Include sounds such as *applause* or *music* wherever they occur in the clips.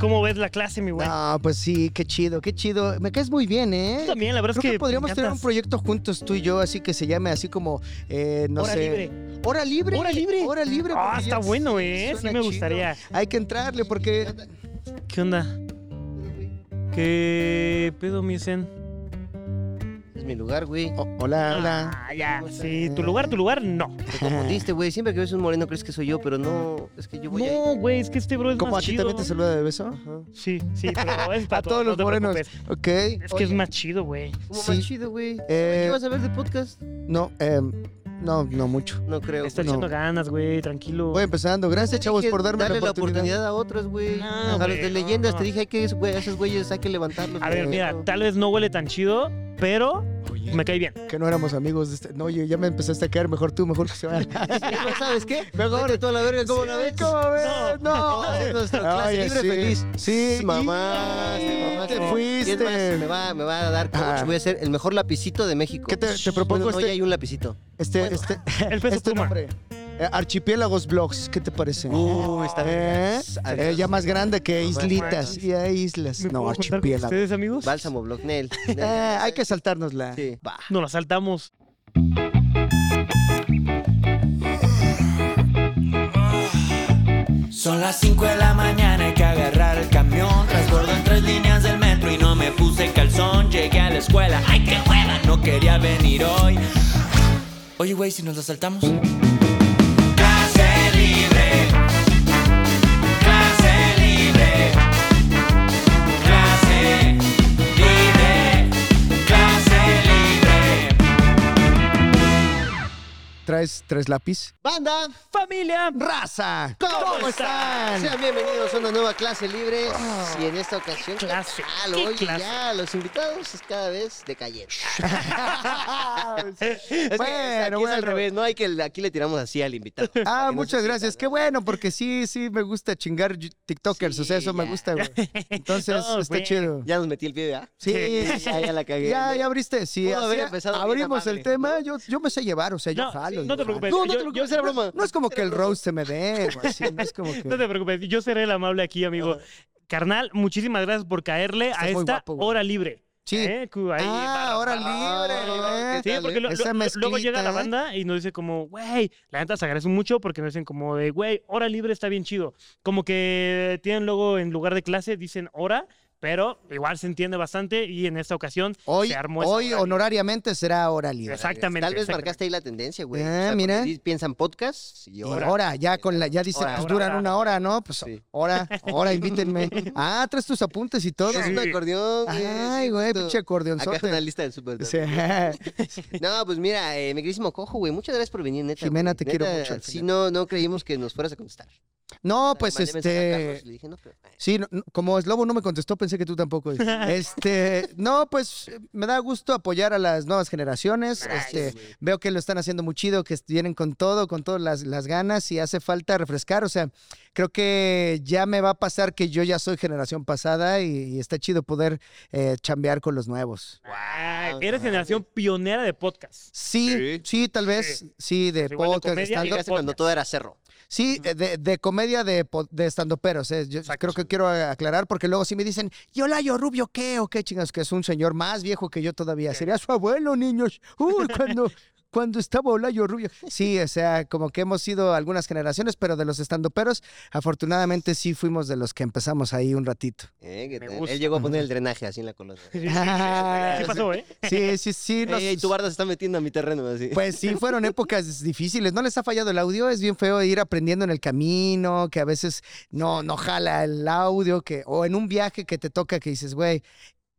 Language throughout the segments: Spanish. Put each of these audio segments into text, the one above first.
¿Cómo ves la clase, mi güey? No, pues sí, qué chido, qué chido. Me caes muy bien, ¿eh? Tú también, la verdad Creo es que, que. podríamos tener un proyecto juntos, tú y yo, así que se llame así como, eh, no Hora sé. libre. Hora libre. Hora libre. Hora libre. Ah, está bueno, ¿eh? Sí me chido. gustaría. Hay que entrarle porque. ¿Qué onda? ¿Qué pedo, mi Zen? Mi lugar, güey. Oh, hola, hola. Ah, ya. Sí, tu lugar, tu lugar, no. Te confundiste, güey. Siempre que ves un moreno crees que soy yo, pero no. Es que yo voy ahí. No, güey, es que este bro es ¿Cómo a ti chido. también te saluda de beso? Ajá. Sí, sí, *laughs* pero es para A todos no los te morenos. preocupes. Ok. Es que es más chido, güey. ¿Cómo Sí. más chido, güey? Eh, ¿Qué vas a ver de podcast? No, em, no, no mucho. No creo. Está güey. echando ganas, güey, tranquilo. Voy empezando. Gracias, chavos, Dije, por darme darle la oportunidad. a otros, güey. No, a los güey, de leyendas no. te dije hay que güey, a esos güeyes hay que levantarlos. A ver, güey. mira, tal vez no huele tan chido, pero Oye, me cae bien. que no éramos amigos de este. No, oye, ya me empezaste a caer. Mejor tú, mejor que se vaya. *laughs* ¿No sabes qué? Mejor. Vete toda la verga, ¿cómo la ves? ¿Cómo ves? No. No, *laughs* es nuestra clase Oye, libre sí. feliz. Sí. Mamá, te Te fuiste. fuiste. me, va, me va a dar coach. Ah. Voy a ser el mejor lapicito de México. ¿Qué te, te propongo Bueno, no, ya este, hay un lapicito. este, bueno. este, *laughs* El peso este pluma. nombre? Eh, Archipiélagos Blogs, ¿qué te parece? Uy, está bien. ¿Eh? Eh, ya más grande que islitas. Y hay islas. ¿Me No, puedo juntar con archipiélagos. ustedes, amigos? Bálsamo, Block Nel. *laughs* Eh, hay que saltárnosla. Sí. Va. Nos la saltamos. Son las 5 de la mañana, hay que agarrar el camión. Transbordo en tres líneas del metro y no me puse calzón. Llegué a la escuela, ¡ay qué hueva! No quería venir hoy. Oye, güey, si nos la saltamos. ¿Traes, ¿Traes lápiz? Banda, ¡Familia! ¡Raza! ¿cómo, están? Sean bienvenidos a una nueva clase libre. y en esta ocasión, Oh, clase, tal? qué Oye, clase. ya los invitados es cada vez decayen. *laughs* *laughs* Es que Bueno, aquí es al revés, ¿no? Hay que aquí le tiramos así al invitado. Ah, no muchas gracias. sienta, Qué ¿no? bueno, porque sí, sí me gusta chingar TikTokers. o sea, eso me gusta, güey. *laughs* Entonces, No, está chido. Ya nos metí el pie, ¿verdad? Sí, Ya, ya la cagué. Ya, ¿no? ya abriste. Sí, así empezado abrimos el tema. ¿no? Yo, yo me sé llevar, o sea, yo No, no te yo preocupes. No, no Yo- te yo- preocupes, era broma. No es como que el roast se me dé, así, no es como *laughs* que... No te preocupes, yo seré el amable aquí, amigo. Carnal, muchísimas gracias por caerle Estás a esta guapo, hora libre. Sí. ¿Eh? Ahí, Ah, hora libre, ¿qué Sí, porque eh? lo- luego llega la mezclita. banda y nos dice como, güey, la neta se agradece mucho porque nos dicen como de, güey, hora libre está bien chido. Como que tienen luego en lugar de clase, dicen hora, pero igual se entiende bastante y en esta ocasión Hoy, se armó esa hoy hora libre. honorariamente será hora libre. Exactamente. Tal vez exactamente. marcaste ahí la tendencia, güey. Ah, porque mira. di- Piensan podcast y Y ahora. ahora, ya con la, ya dice, Hora, pues hora, duran hora. una hora, ¿no? Pues Sí. hora, *laughs* hora, invítenme. Ah, traes tus apuntes y todo. Es un acordeón. Ay, sí, güey, pinche Acá una acordeonzote. lista del súper. Sí. No, pues mira, eh, mi queridísimo Cojo, güey, muchas gracias por venir, neta. Jimena, güey. te quiero mucho, Sí, no, no creímos que nos fueras a contestar. No, pues este. le dije, no, pero, eh, Sí, no- no, como Slobo no me contestó, pensé que tú tampoco. Este, no, pues me da gusto apoyar a las nuevas generaciones. Este, veo que lo están haciendo muy chido, que vienen con todo, con todas las, las ganas y hace falta refrescar. O sea, creo que ya me va a pasar que yo ya soy generación pasada y, y está chido poder eh, chambear con los nuevos. Guay, eres generación pionera de podcast. Sí, sí, Sí. tal vez, sí, de Pues podcast, de comedia cuando todo era cerro. Sí, de, de comedia de, de estandoperos. eh. Yo Exacto. creo que quiero aclarar porque luego si me dicen, ¿y Olayo Rubio qué? ¿O qué chingas? Que es un señor más viejo que yo todavía. Sería su abuelo, niños. Uy, cuando, cuando estaba Olayo Rubio. *laughs* Sí, o sea, como que hemos sido algunas generaciones, pero de los estandoperos, afortunadamente sí fuimos de los que empezamos ahí un ratito. Eh, que te-. Él llegó a poner el drenaje así en la colonia. *laughs* Sí, sí, sí, sí pasó, ¿eh? Sí, sí, sí. nos- Ey, ey, tu barda se está metiendo a mi terreno, así. Pues sí, fueron épocas difíciles. ¿No les ha fallado el audio? Es bien feo ir aprendiendo en el camino, que a veces no, no jala el audio, que, o en un viaje que te toca que dices, güey,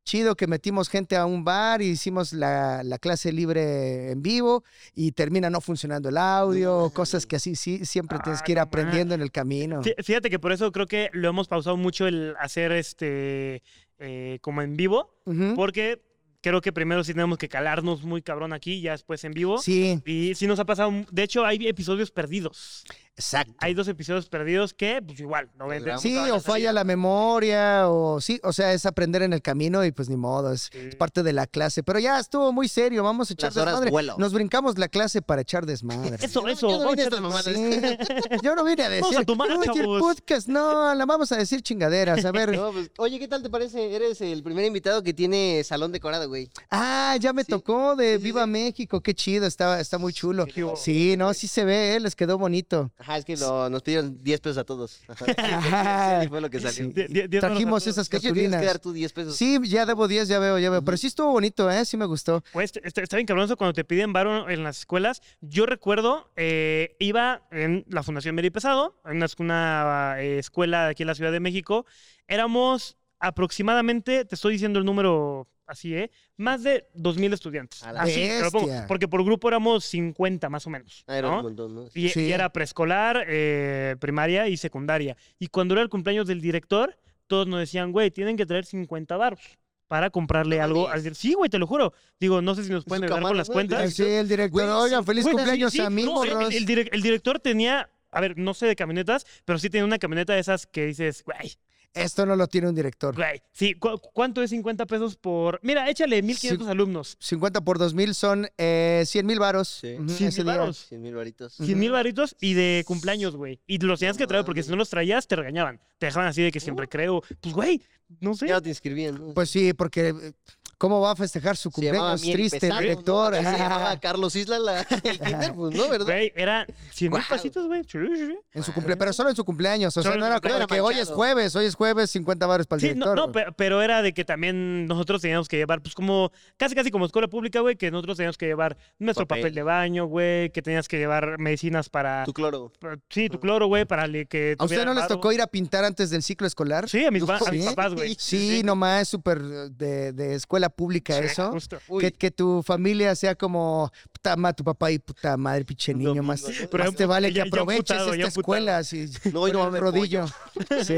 chido que metimos gente a un bar y hicimos la, la clase libre en vivo y termina no funcionando el audio, cosas que así sí siempre tienes Ah, que ir aprendiendo en el camino. Fí- Fíjate que por eso creo que lo hemos pausado mucho el hacer este eh, como en vivo, porque creo que primero sí tenemos que calarnos muy cabrón aquí, ya después en vivo. Sí, Y sí nos ha pasado, de hecho hay episodios perdidos. Exacto. Hay dos episodios perdidos que, pues igual, no ven. Vamos Sí, a ver, o falla la memoria, o sí, o sea, es aprender en el camino y pues ni modo, es, Sí. es parte de la clase. Pero ya estuvo muy serio, vamos a echar Las horas desmadre. vuelo. Nos brincamos la clase para echar desmadre. Eso, *laughs* eso. yo no vamos vine a a echar desmadre. Sí. *laughs* Yo no vine a decir. Vamos a tomar, "Oye, el chavos". podcast, no, la vamos a decir chingaderas. A ver. *laughs* No, pues, oye, ¿qué tal te parece? Eres el primer invitado que tiene salón decorado, güey. Ah, ya me Sí. tocó de Sí, sí, Viva sí. México, qué chido, está, está muy chulo. Sí, no, sí se ve, eh, les quedó bonito. Ajá, es que lo- nos pidieron 10 pesos a todos. Ajá. Ajá. *laughs* Sí, fue lo que salió. Sí. Die- die- diez Trajimos manos a todos. esas De hecho, tienes que dar tú 10 pesos. Sí, ya debo 10, ya veo, ya veo. Pero sí estuvo bonito, ¿eh? Sí me gustó. Pues está, está bien cabrón eso cuando te piden varo en las escuelas. Yo recuerdo, eh, iba en la Fundación Meri Pesado, en una, una, eh, escuela aquí en la Ciudad de México. Éramos aproximadamente, te estoy diciendo el número así, ¿eh? Más de 2.000 estudiantes. A la Así, te lo pongo, bestia. porque por grupo éramos 50 más o menos. Ah, era un ¿no? montón, ¿no? Y, Sí. y era preescolar, eh, primaria y secundaria. Y cuando era el cumpleaños del director, todos nos decían, güey, tienen que traer 50 baros para comprarle No algo. dir- Sí, güey, te lo juro. Digo, no sé si nos pueden ayudar con las cuentas. Sí, el director. Güey, Oigan, feliz Güey, cumpleaños sí, a mí, no, el- morros. el, direc- el director tenía, a ver, no sé de camionetas, pero sí tenía una camioneta de esas que dices, güey, Esto no lo tiene un director. güey. Sí, ¿cu- ¿cuánto es 50 pesos por...? Mira, échale 1.500 alumnos. 50 por 2000 son eh, 100 mil varos. Sí. Ujú, 100 ese mil día. varos. 100 mil varitos. 100 mil varitos y de cumpleaños, güey. Y los tenías que traer porque si no los traías, te regañaban. Te dejaban así de que siempre creo. Pues, güey, no sé. Ya no te inscribían, ¿no? Pues sí, porque eh, ¿cómo va a festejar su cumpleaños triste ¿no? director? Se llamaba *laughs* Carlos Isla la, el *laughs* kinder, pues, ¿no? ¿Verdad? Güey, era 100 mil pasitos, güey. Sí, sí, sí. En su cumple, pero solo en su cumpleaños. O sea, Solo no era como cumpleaños. que hoy es jueves, hoy es jueves, 50 varos para el Sí, no, director. no, pero era de que también nosotros teníamos que llevar, pues como, casi casi como escuela pública, güey, que nosotros teníamos que llevar nuestro papel, Papel. de baño, güey, que tenías que llevar medicinas para, Tu cloro. para- sí, tu cloro, güey, para que ¿A ustedes no les tocó ir a pintar antes del ciclo escolar? Sí, a mis, pa- a mis ¿Sí? papás, güey. Sí, nomás es súper de, de escuela pública Sí, eso. Que, que tu familia sea como puta madre, tu papá y puta madre, pinche niño, más, domingo, ¿no? Pero más te vale que ya- aproveches esta escuela así, No, no mames, rodillo. *laughs* Sí.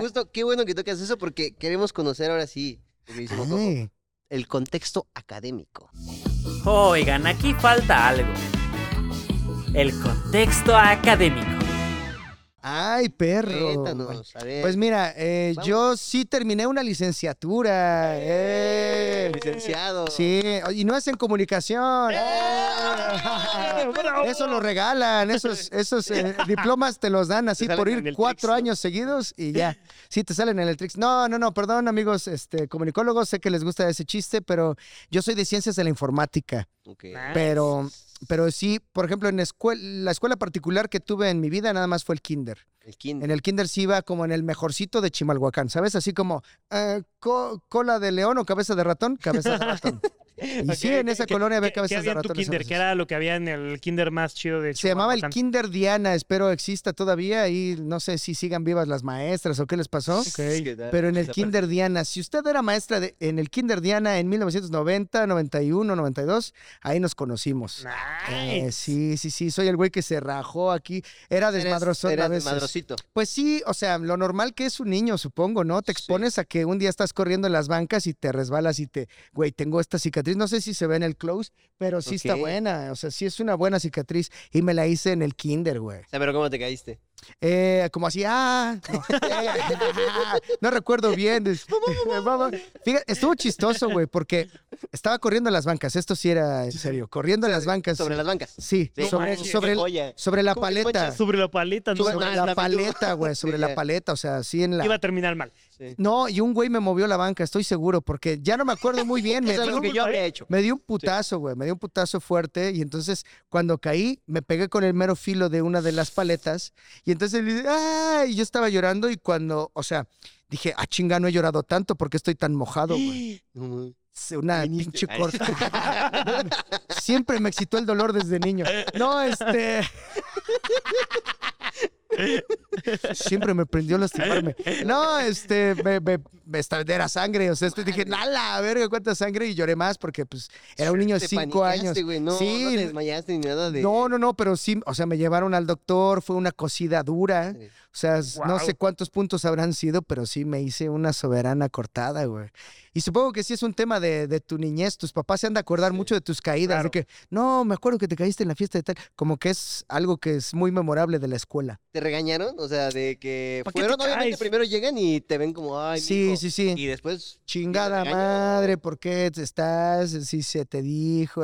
justo, qué bueno que tocas eso porque queremos conocer ahora sí, el contexto académico. Oigan, aquí falta algo. El contexto académico. Ay, perro. Cuéntanos, a ver. Pues mira, eh, yo sí terminé una licenciatura. eh. licenciado. Sí, y no es en comunicación. *laughs* ¡Bravo! Eso lo regalan, esos, esos eh, *laughs* diplomas te los dan así por ir cuatro años seguidos y ya. Sí, te salen en el Trix. No, no, no, perdón, amigos este, comunicólogos, sé que les gusta ese chiste, pero yo soy de ciencias de la informática. Ok. Nice. Pero, pero sí, por ejemplo, en escuela, la escuela particular que tuve en mi vida nada más fue el kinder. El kinder. En el kinder sí iba como en el mejorcito de Chimalhuacán, ¿sabes? Así como eh, co- cola de león o cabeza de ratón, cabeza de ratón. *laughs* Y sí, en esa ¿qué- colonia había cabezas ¿Qué de ratón. kinder? ¿Qué era lo que había en el kinder más chido de Se llamaba el? Kinder Diana, espero exista todavía y no sé si sigan vivas las maestras o qué les pasó. Pero en el Kinder Diana, si usted era maestra de- en el Kinder Diana en 1990, 91, 92, ahí nos conocimos. Eh, sí, sí, sí, soy el güey que se rajó aquí. Era desmadroso a eras veces. desmadrosito. Pues sí, o sea, lo normal que es un niño, supongo, ¿no? Te Sí. expones a que un día estás corriendo en las bancas y te resbalas y te, güey, tengo esta cicatriz. No sé si se ve en el close, pero sí está buena. O sea, sí es una buena cicatriz y me la hice en el kinder, güey. O sea, pero ¿cómo te caíste? Eh, como así, ah, no, *laughs* *laughs* no recuerdo bien. *laughs* Fíjate, estuvo chistoso, güey, porque estaba corriendo en las bancas. Esto sí era en serio, corriendo en las bancas. Sobre las bancas. Sí, Sí, sobre, sobre, el- la ¿Cómo te paleta. Sobre la paleta, no Sobre- Sobre la paleta, güey, sobre la paleta, o sea, sí en la... Iba a terminar mal. Sí. No, y un güey me movió la banca, estoy seguro, porque ya no me acuerdo muy bien. *laughs* Me, es que yo había hecho. me dio un putazo, güey, me dio un putazo fuerte. Y entonces, cuando caí, me pegué con el mero filo de una de las paletas. Y entonces ¡ah! Y yo estaba llorando. Y cuando, o sea, dije, ah, chinga, no he llorado tanto porque estoy tan mojado, güey. *gasps* Una pinche corta. *laughs* Siempre me excitó el dolor desde niño. No, este. *laughs* Siempre me prendió lastimarme. No, este, me, me- era sangre. O sea, este, dije, ¡nala! verga, cuánta sangre. Y lloré más porque, pues, era un niño de cinco años. No, sí, no te desmayaste ni nada de. no, no, no, pero sí, o sea, me llevaron al doctor, fue una cosida dura. Sí. O sea, no sé cuántos puntos habrán sido, pero sí me hice una soberana cortada, güey. Y supongo que sí es un tema de, de tu niñez. Tus papás se han de acordar mucho de tus caídas, de Claro. que, no, me acuerdo que te caíste en la fiesta de tal. Como que es algo que es muy memorable de la escuela. ¿Te regañaron? O sea, de que ¿Pa' qué te fueron, obviamente, primero llegan y te ven como, ay, Sí, mijo", sí, sí. Y después. Chingada madre, ¿por qué estás? Si se te dijo.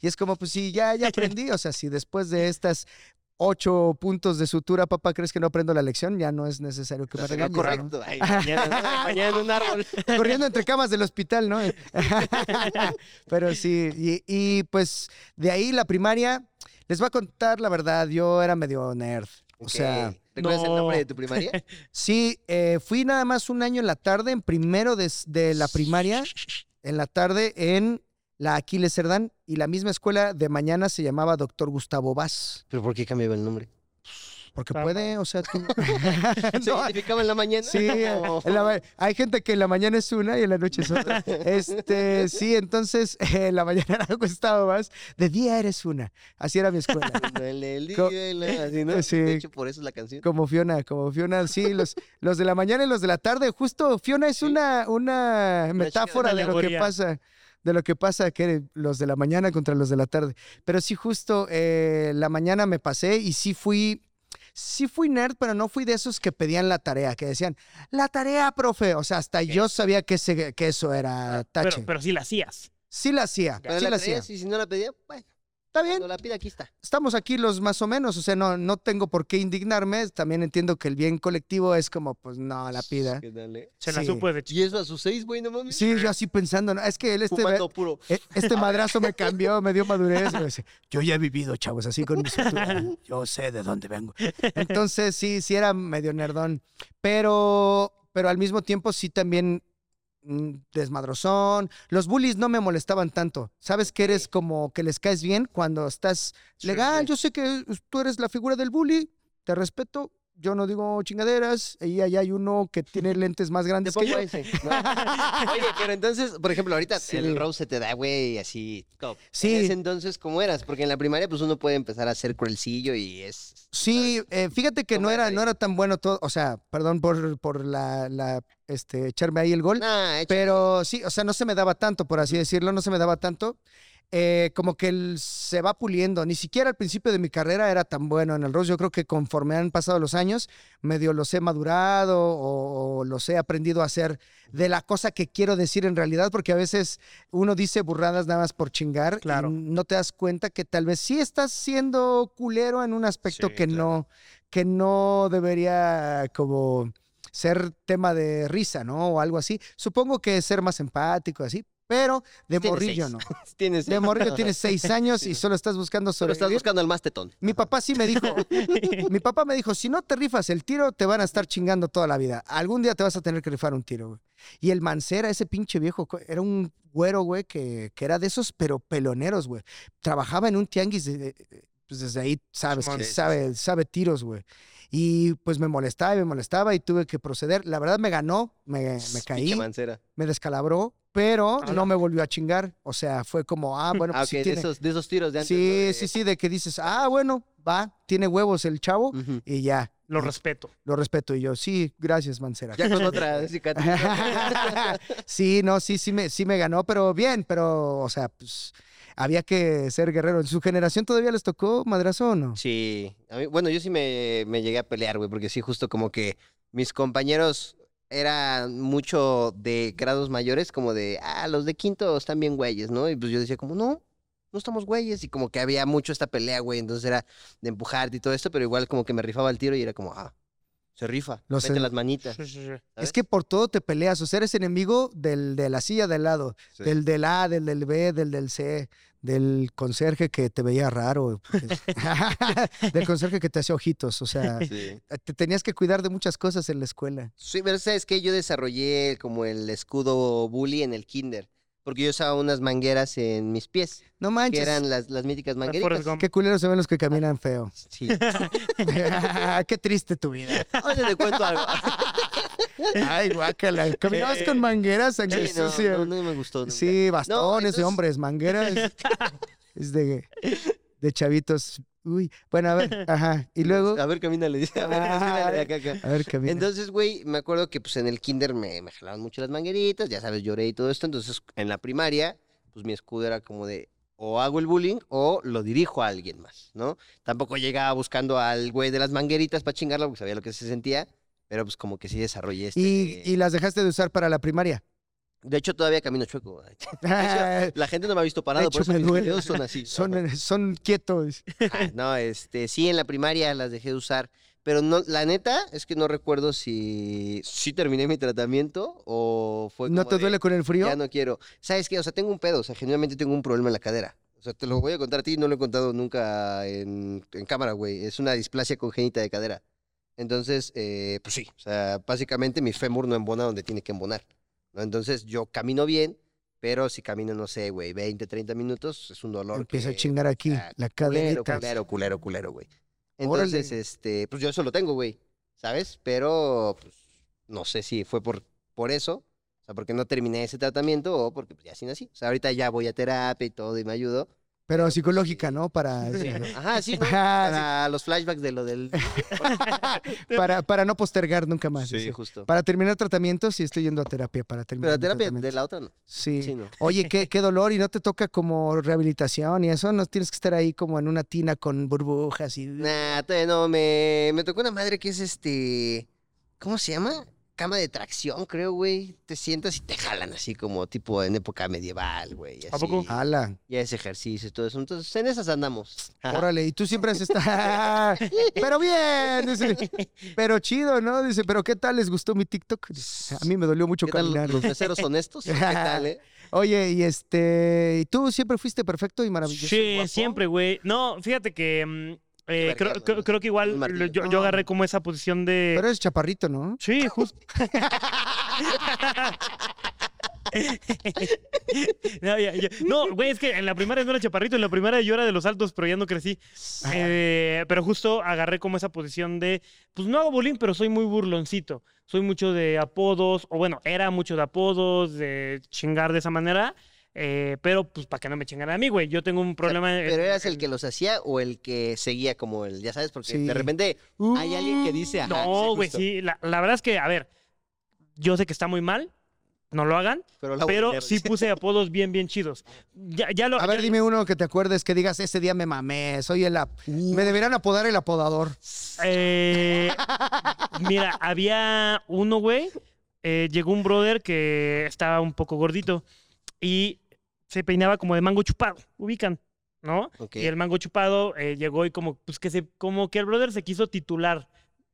Y es como, pues sí, ya, ya *laughs* aprendí. O sea, si después de estas ocho puntos de sutura, papá, crees que no aprendo la lección, ya no es necesario que me Sería regañes. ¿no? correcto. Ay, mañana, *laughs* ¿no? mañana en un árbol. corriendo entre camas del hospital, ¿no? *laughs* Pero sí, y, y, pues de ahí la primaria, les voy a contar la verdad, yo era medio nerd. O sea. ¿Recuerdas el no. nombre de tu primaria? *laughs* sí, eh, fui nada más un año en la tarde, en primero de la primaria, en la tarde en la Aquiles Cerdán, y la misma escuela de mañana se llamaba Doctor Gustavo Vaz. ¿Pero por qué cambiaba el nombre? Porque puede, o sea, tú- *laughs* *laughs* ¿Se No, identificaba en la mañana? Sí, ¿O- en la ma- hay gente que en la mañana es una y en la noche es otra. *laughs* Este, sí, entonces en la mañana era Gustavo más, de día eres una. Así era mi escuela. Así, ¿no? Sí. De hecho, por eso es la canción. Como Fiona, como Fiona, sí, los, los de la mañana y los de la tarde. Justo Fiona es Sí. una, una metáfora una de lo que pasa. De lo que pasa que los de la mañana contra los de la tarde. Pero sí, justo eh, la mañana me pasé y sí fui, sí fui nerd, pero no fui de esos que pedían la tarea, que decían, la tarea, profe. O sea, hasta yo sabía que, ese- que eso era tache. Pero, pero sí la hacías. Sí la hacía, Pero sí la la hacía. y si no la pedía, bueno, Está bien, cuando la pida, aquí está. estamos aquí los más o menos, o sea, no, no tengo por qué indignarme. También entiendo que el bien colectivo es como, pues no, la pida. ¿Qué tal, eh? Se la Sí. supo de Y eso a sus seis, güey, no mames. Sí, yo así pensando, ¿no? es que él, este, Fumando puro. e- este madrazo me cambió, me dio madurez. Yo ya he vivido, chavos, así con mi. Yo sé de dónde vengo. Entonces, sí, sí era medio nerdón. Pero, pero al mismo tiempo sí también desmadrozón. Los bullies no me molestaban tanto. Sabes que eres como que les caes bien cuando estás legal. Yo sé que tú eres la figura del bully, te respeto. Yo no digo chingaderas. Y allá hay uno que tiene *laughs* lentes más grandes que yo. ese. ¿no? *laughs* Oye, pero entonces, por ejemplo, ahorita Sí. el Rose se te da, güey, así top. Sí. En ese entonces, ¿cómo eras? Porque en la primaria, pues uno puede empezar a ser cruelcillo y es. Sí, eh, fíjate que ¿Cómo no era, no era tan bueno todo, o sea, perdón por, por la, la, este, echarme ahí el gol, Nah, hecho- pero sí, o sea, no se me daba tanto, por así decirlo, no se me daba tanto. Eh, como que él se va puliendo. Ni siquiera al principio de mi carrera era tan bueno en el Rose. Yo creo que conforme han pasado los años, medio los he madurado o, o los he aprendido a hacer de la cosa que quiero decir en realidad, porque a veces uno dice burradas nada más por chingar Claro. y no te das cuenta que tal vez sí estás siendo culero en un aspecto Sí, que claro. no que no debería como ser tema de risa, ¿no? O algo así. Supongo que ser más empático, así, pero de Tienes morrillo seis. no. *laughs* Tienes. De morrillo tienes seis *laughs* años y solo estás buscando Pero estás sobrevivir. buscando al más tetón. Mi papá sí me dijo, *laughs* mi papá me dijo, si no te rifas el tiro, te van a estar chingando toda la vida. Algún día te vas a tener que rifar un tiro, güey. Y el Mancera, ese pinche viejo, era un güero, güey, que, que era de esos, pero peloneros, güey. Trabajaba en un tianguis, de- de- pues desde ahí sabes que sabe, sabe tiros, güey. Y pues me molestaba y me molestaba y tuve que proceder. La verdad me ganó, me, me caí, me descalabró, pero Ala. no me volvió a chingar. O sea, fue como, ah, bueno, Ah, pues ok, sí de, tiene- esos, de esos tiros de antes. Sí, De- sí, sí, de que dices, ah, bueno, va, tiene huevos el chavo y ya, Lo respeto. lo respeto. Y yo, sí, gracias, Mancera. Ya con otra *laughs* cicatriz. sí, no, sí, sí me, sí me ganó, pero bien, pero, o sea, pues había que ser guerrero. ¿En su generación todavía les tocó madrazo o no? Sí. A mí- bueno, yo sí me, me llegué a pelear, güey, porque sí, justo como que mis compañeros eran mucho de grados mayores, como de, ah, los de quinto están bien güeyes, ¿no? Y pues yo decía como, no, no estamos güeyes. Y como que había mucho esta pelea, güey, entonces era de empujarte y todo esto, pero igual como que me rifaba el tiro y era como, ah, se rifa, Lo mete sé. las manitas. Sí, sí, sí. Es que por todo te peleas, o sea, eres enemigo del, de la silla del lado, Sí. del del A, del del B, del del C, del conserje que te veía raro, pues, *laughs* del conserje que te hacía ojitos, o sea, Sí. te tenías que cuidar de muchas cosas en la escuela. Sí, pero sabes que yo desarrollé como el escudo bully en el kinder, porque yo usaba unas mangueras en mis pies, No que manches. eran las, las míticas mangueritas. Qué culeros se ven los que caminan feo. Sí. *laughs* Qué triste tu vida. Ahora te cuento algo. Ay, guácala. Caminabas con mangueras, sangre Sí, no, sucia. no, no me gustó. nunca. Sí, bastones entonces- hombres, mangueras. *laughs* es de, de chavitos. Uy, bueno, a ver, *laughs* ajá. Y luego, A ver, camina, le dice. A ver, Ah, camínale de acá, acá. a ver, camina. Entonces, güey, me acuerdo que pues en el kinder me, me jalaban mucho las mangueritas, ya sabes, lloré y todo esto. Entonces, en la primaria, pues mi escudo era como de o hago el bullying o lo dirijo a alguien más, ¿no? Tampoco llegaba buscando al güey de las mangueritas para chingarlo porque sabía lo que se sentía, pero pues como que sí desarrollé este... y, y las dejaste de usar para la primaria. De hecho, todavía camino chueco. *laughs* La gente no me ha visto parado, por eso me mis videos son así. son, son quietos. Ah, no, este, sí, en la primaria las dejé de usar, pero no, la neta es que no recuerdo si, si terminé mi tratamiento o fue ¿No como te de, duele con el frío? Ya no quiero. ¿Sabes qué? O sea, tengo un pedo, o sea, genuinamente tengo un problema en la cadera. O sea, te lo voy a contar a ti, no lo he contado nunca en, en cámara, güey. Es una displasia congénita de cadera. Entonces, eh, pues sí, o sea, básicamente mi fémur no embona donde tiene que embonar. ¿No? Entonces, yo camino bien, pero si camino, no sé, güey, 20, 30 minutos, es un dolor. Empieza a chingar aquí, ah, la culero, caderita. culero, culero, culero, güey. Órale. Entonces, este, pues yo eso lo tengo, güey, ¿sabes? Pero, pues, no sé si fue por, por eso, o sea, porque no terminé ese tratamiento o porque pues, ya así nací. O sea, ahorita ya voy a terapia y todo y me ayudo. Pero psicológica, ¿no? Para, Ajá, sí, ¿no? *laughs* Ajá, sí. Para los flashbacks de lo del... *laughs* *laughs* para, para no postergar nunca más. Sí, justo. Para terminar tratamiento, sí estoy yendo a terapia para terminar. Pero la terapia de la otra no. Sí. Sí, no. Oye, qué, qué dolor, y no te toca como rehabilitación y eso, no tienes que estar ahí como en una tina con burbujas y. Nah, no, me, me tocó una madre que es este... ¿Cómo se llama? Cama de tracción, creo, güey. Te sientas y te jalan así como tipo en época medieval, güey. ¿A poco? así. Ala, Ya es ejercicio y todo eso. Entonces, en esas andamos. Ajá. órale, y tú siempre has estado. *laughs* pero bien, dice. Pero chido, ¿no? Dice, pero ¿qué tal les gustó mi TikTok? Dice, A mí me dolió mucho ¿Qué tal caminar. los meseros honestos? ¿Qué *laughs* tal, eh? Oye, y este, ¿y tú siempre fuiste perfecto y maravilloso? Sí, guapo. siempre, güey. No, fíjate que mm, eh, creo, creo- creo que igual yo, yo No. agarré como esa posición de... Pero eres chaparrito, ¿no? Sí, justo. *laughs* no, ya- ya- no, güey, es que en la primaria no era chaparrito, en la primaria yo era de los altos, pero ya no crecí. Eh, pero justo agarré como esa posición de, pues no hago bullying, pero soy muy burloncito. Soy mucho de apodos, o bueno, era mucho de apodos, de chingar de esa manera. Eh, pero pues para que no me chingaran a mí, güey. Yo tengo un problema. en- ¿Pero eras el que los hacía o el que seguía como el, ya sabes? Porque Sí. de repente hay alguien que dice, ajá, No, güey, sí. La, la verdad es que, a ver, yo sé que está muy mal, no lo hagan, Pero, pero sí dice. puse *laughs* apodos bien, bien chidos. Ya, ya lo, A ver, ya- dime uno que te acuerdes que digas, ese día me mamé, soy el... ap- Me deberían apodar el apodador. Eh, mira, había uno, güey. eh, llegó un brother que estaba un poco gordito y se peinaba como de mango chupado, ubican, ¿no? Y el mango chupado eh, llegó y como, pues que se, como que el brother se quiso titular,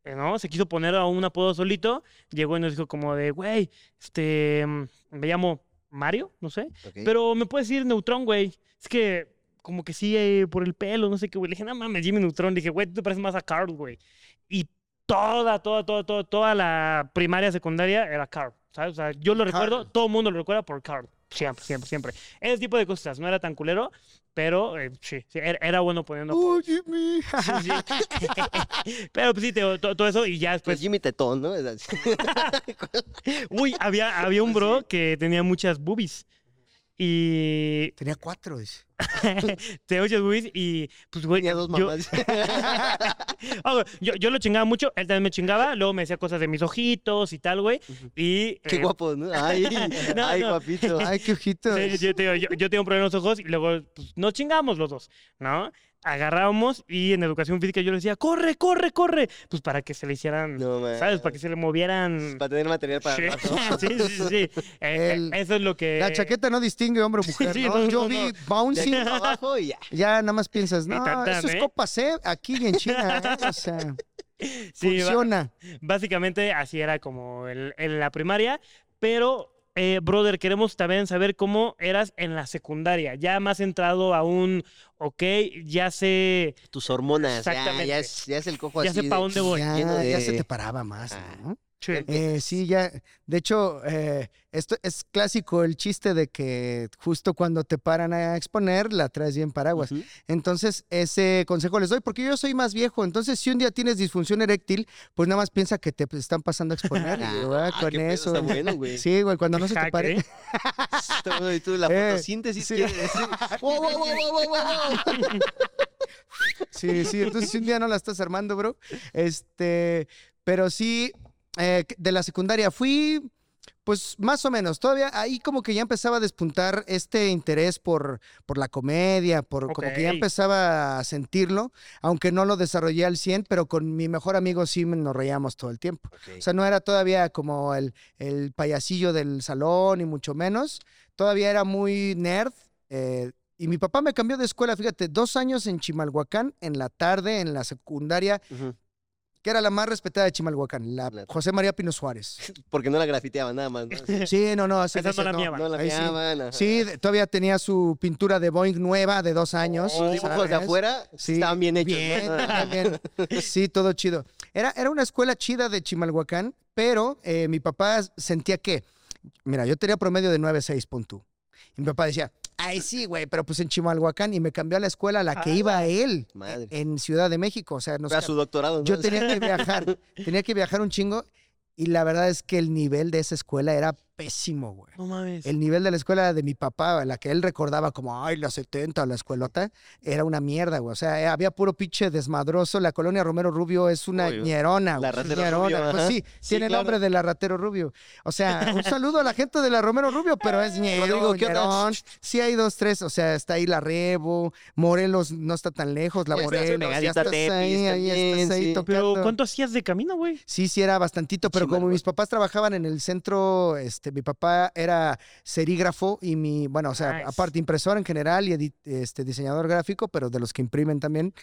eh, ¿no? Se quiso poner a un apodo solito, llegó y nos dijo como de, güey, este, mm, me llamo Mario, no sé, pero me puedes decir Neutrón, güey. Es que como que sí, eh, por el pelo, no sé qué, güey. Le dije, no mames, Jimmy Neutrón. Le dije, güey, tú te pareces más a Carl, güey. Y toda, toda, toda, toda, toda la primaria, secundaria era Carl, ¿sabes? O sea, yo lo recuerdo, todo el mundo lo recuerda por Carl. Siempre, siempre, siempre. Ese tipo de cosas. No era tan culero, pero eh, sí, sí, era, era bueno poniendo... Oh, Jimmy. Sí, sí. *laughs* pero pues sí, te- to- todo eso y ya Pues después... Jimmy Tetón, ¿no? *laughs* *laughs* Uy, había, había un bro que tenía muchas boobies. Y Tenía cuatro, dice. *laughs* te oyes, Luis, y pues, güey, Tenía dos mamás. *laughs* Ah, yo, yo lo chingaba mucho, él también me chingaba, luego me decía cosas de mis ojitos y tal, güey, y... Qué eh, guapo, ¿no? Ay, *laughs* No, ay, no. guapito. Ay, qué ojitos. sí, yo, yo, yo tengo un problema en los ojos y luego pues, nos chingamos los dos, ¿no? Agarrábamos y en educación física yo le decía, corre, corre, corre, pues para que se le hicieran, No. ¿sabes? Para que se le movieran... Para tener material para Sí, *laughs* sí, sí, sí. *laughs* Eh, El- eso es lo que... La chaqueta no distingue hombre o mujer, Sí, ¿no? no, Yo no, vi bouncing, *laughs* abajo y ya. ya nada más piensas, no, tan, tan, eso es ¿eh? copa C aquí y en China, ¿eh? O sea, Sí, funciona. Básicamente así era como el- en la primaria, pero, eh, brother, queremos también saber cómo eras en la secundaria, ya más entrado a un, ok, ya sé, Tus hormonas. Ya, Exactamente. ya, es, ya es el cojo ya así. sé para de- dónde voy. Ya, ya se te paraba más, Ah. ¿no? Sí. Eh, sí, ya. De hecho, eh, esto es clásico el chiste de que justo cuando te paran a exponer, la traes bien paraguas. Entonces, ese consejo les doy porque yo soy más viejo. Entonces, si un día tienes disfunción eréctil, pues nada más piensa que te están pasando a exponer. *laughs* Con qué eso. Está bueno, güey. *laughs* Sí, güey, cuando no se te pare. *laughs* Y tú la Eh, fotosíntesis sí. Sí, sí, entonces si un día no la estás armando, bro. Este, pero sí, eh, de la secundaria fui, pues más o menos, todavía ahí como que ya empezaba a despuntar este interés por, por la comedia, por como que ya empezaba a sentirlo, aunque no lo desarrollé al 100, pero con mi mejor amigo sí nos reíamos todo el tiempo. O sea, no era todavía como el, el payasillo del salón, y mucho menos. Todavía era muy nerd. eh, y mi papá me cambió de escuela, fíjate, dos años en Chimalhuacán, en la tarde, en la secundaria. Que era la más respetada de Chimalhuacán, la José María Pino Suárez. *laughs* Porque no la grafiteaban nada más. ¿no? *laughs* Sí, no, no, así Esa no la no. No la Ahí sí. todavía tenía su pintura de Boeing nueva de dos años. Los dibujos de afuera Sí, estaban bien hechos. Bien, ¿no? bien, *laughs* bien. Sí, todo chido. Era, era una escuela chida de Chimalhuacán, pero eh, mi papá sentía que, mira, yo tenía promedio de 9.6 punto. Y mi papá decía, ay, sí, güey, pero pues en Chimalhuacán y me cambió a la escuela a la que iba él Madre. en Ciudad de México. O sea, nos Era su doctorado. ¿no? yo tenía que viajar, *laughs* tenía que viajar un chingo y la verdad es que el nivel de esa escuela era pésimo, güey. No mames. El nivel de la escuela de mi papá, la que él recordaba como, ay, la 70 o la escuelota, era una mierda, güey. O sea, eh, había puro pinche desmadroso. La colonia Romero Rubio es una Obvio. ñerona, La güey. Ratero ñerona. Rubio, Pues sí, Sí, tiene el nombre de la Ratero Rubio. O sea, un saludo a la gente de la Romero Rubio, pero es ñero, *laughs* Rodrigo, ¿qué onda? ñerón. Sí hay dos, tres. O sea, está ahí la Rebo, Morelos no está tan lejos, la Morelos. Ya pegadita a estás Tepis ahí, ahí también, estás ahí sí. tocando. Pero ¿cuánto hacías de camino, güey? Sí, sí, era bastantito, pero como mis papás trabajaban en el centro, este, mi papá era serígrafo y mi, bueno, o sea, Nice. aparte impresor en general y edit- este, diseñador gráfico, pero de los que imprimen también.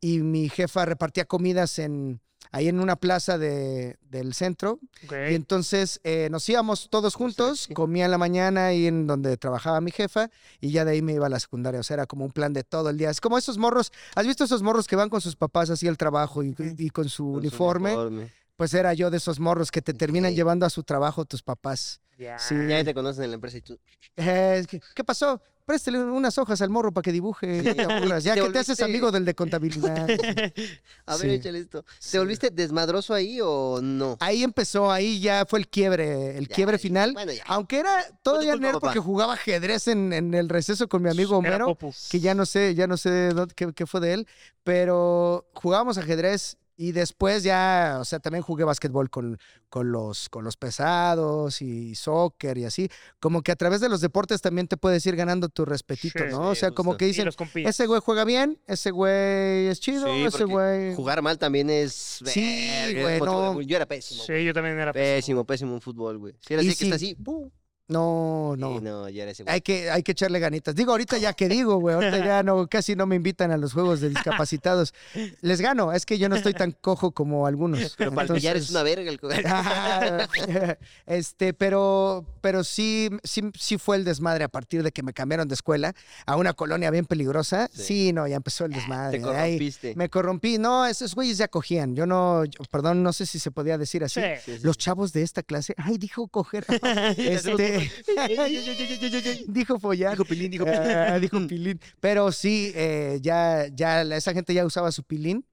Y mi jefa repartía comidas en, ahí en una plaza de, del centro. Ok. Y entonces eh, nos íbamos todos juntos, comía en la mañana ahí en donde trabajaba mi jefa y ya de ahí me iba a la secundaria. O sea, era como un plan de todo el día. Es como esos morros, ¿has visto esos morros que van con sus papás así al trabajo y, y con su Con su uniforme? Pues era yo de esos morros que te terminan Ok. llevando a su trabajo tus papás. Ya. Sí. Ya te conocen en la empresa y tú. Eh, ¿qué, qué pasó? Préstale unas hojas al morro para que dibuje. no *laughs* te aburras. Ya Te que te haces amigo del de contabilidad. *laughs* A ver, Sí. échale esto. Sí. ¿Te volviste desmadroso ahí o no? Ahí empezó, ahí ya fue el quiebre, el Ya, quiebre ya, final. Bueno, ya. Aunque era todavía culpa, nerd papá. porque jugaba ajedrez en, en el receso con mi amigo Homero, que ya no sé, ya no sé dónde- qué, qué fue de él, pero jugábamos ajedrez y después ya, o sea, también jugué básquetbol con, con, los, con los pesados y soccer y así. Como que a través de los deportes también te puedes ir ganando tu respetito, Sí, ¿no? o sea, como que dicen, ese güey juega bien, ese güey es chido, Sí, ese güey... Jugar mal también es. Sí, güey, no. Yo era pésimo. Sí, yo también era Pésimo, pésimo en fútbol, güey. Si era Y así que está sí. así, ¡pum! No, no. Sí, no, ya era ese güey. Hay que, hay que echarle ganitas. Digo, ahorita ya que digo, güey, ahorita ya no, casi no me invitan a los juegos de discapacitados. Les gano, es que yo no estoy tan cojo como algunos. Pero para el billar es Entonces- una verga el Ah, *laughs* este, pero, pero sí, sí, sí fue el desmadre a partir de que me cambiaron de escuela a una colonia bien peligrosa. Sí, Sí. no, ya empezó el desmadre. Te Ahí corrompiste. me corrompí. No, esos güeyes ya cogían. Yo no, yo- perdón, no sé si se podía decir así. Sí. Sí, sí, Los chavos de esta clase, ay, dijo coger. *laughs* este, *laughs* dijo follar. Dijo Pilín, dijo Pilín. Ah, dijo pilín. Pero sí, eh, ya, ya esa gente ya usaba su pilín.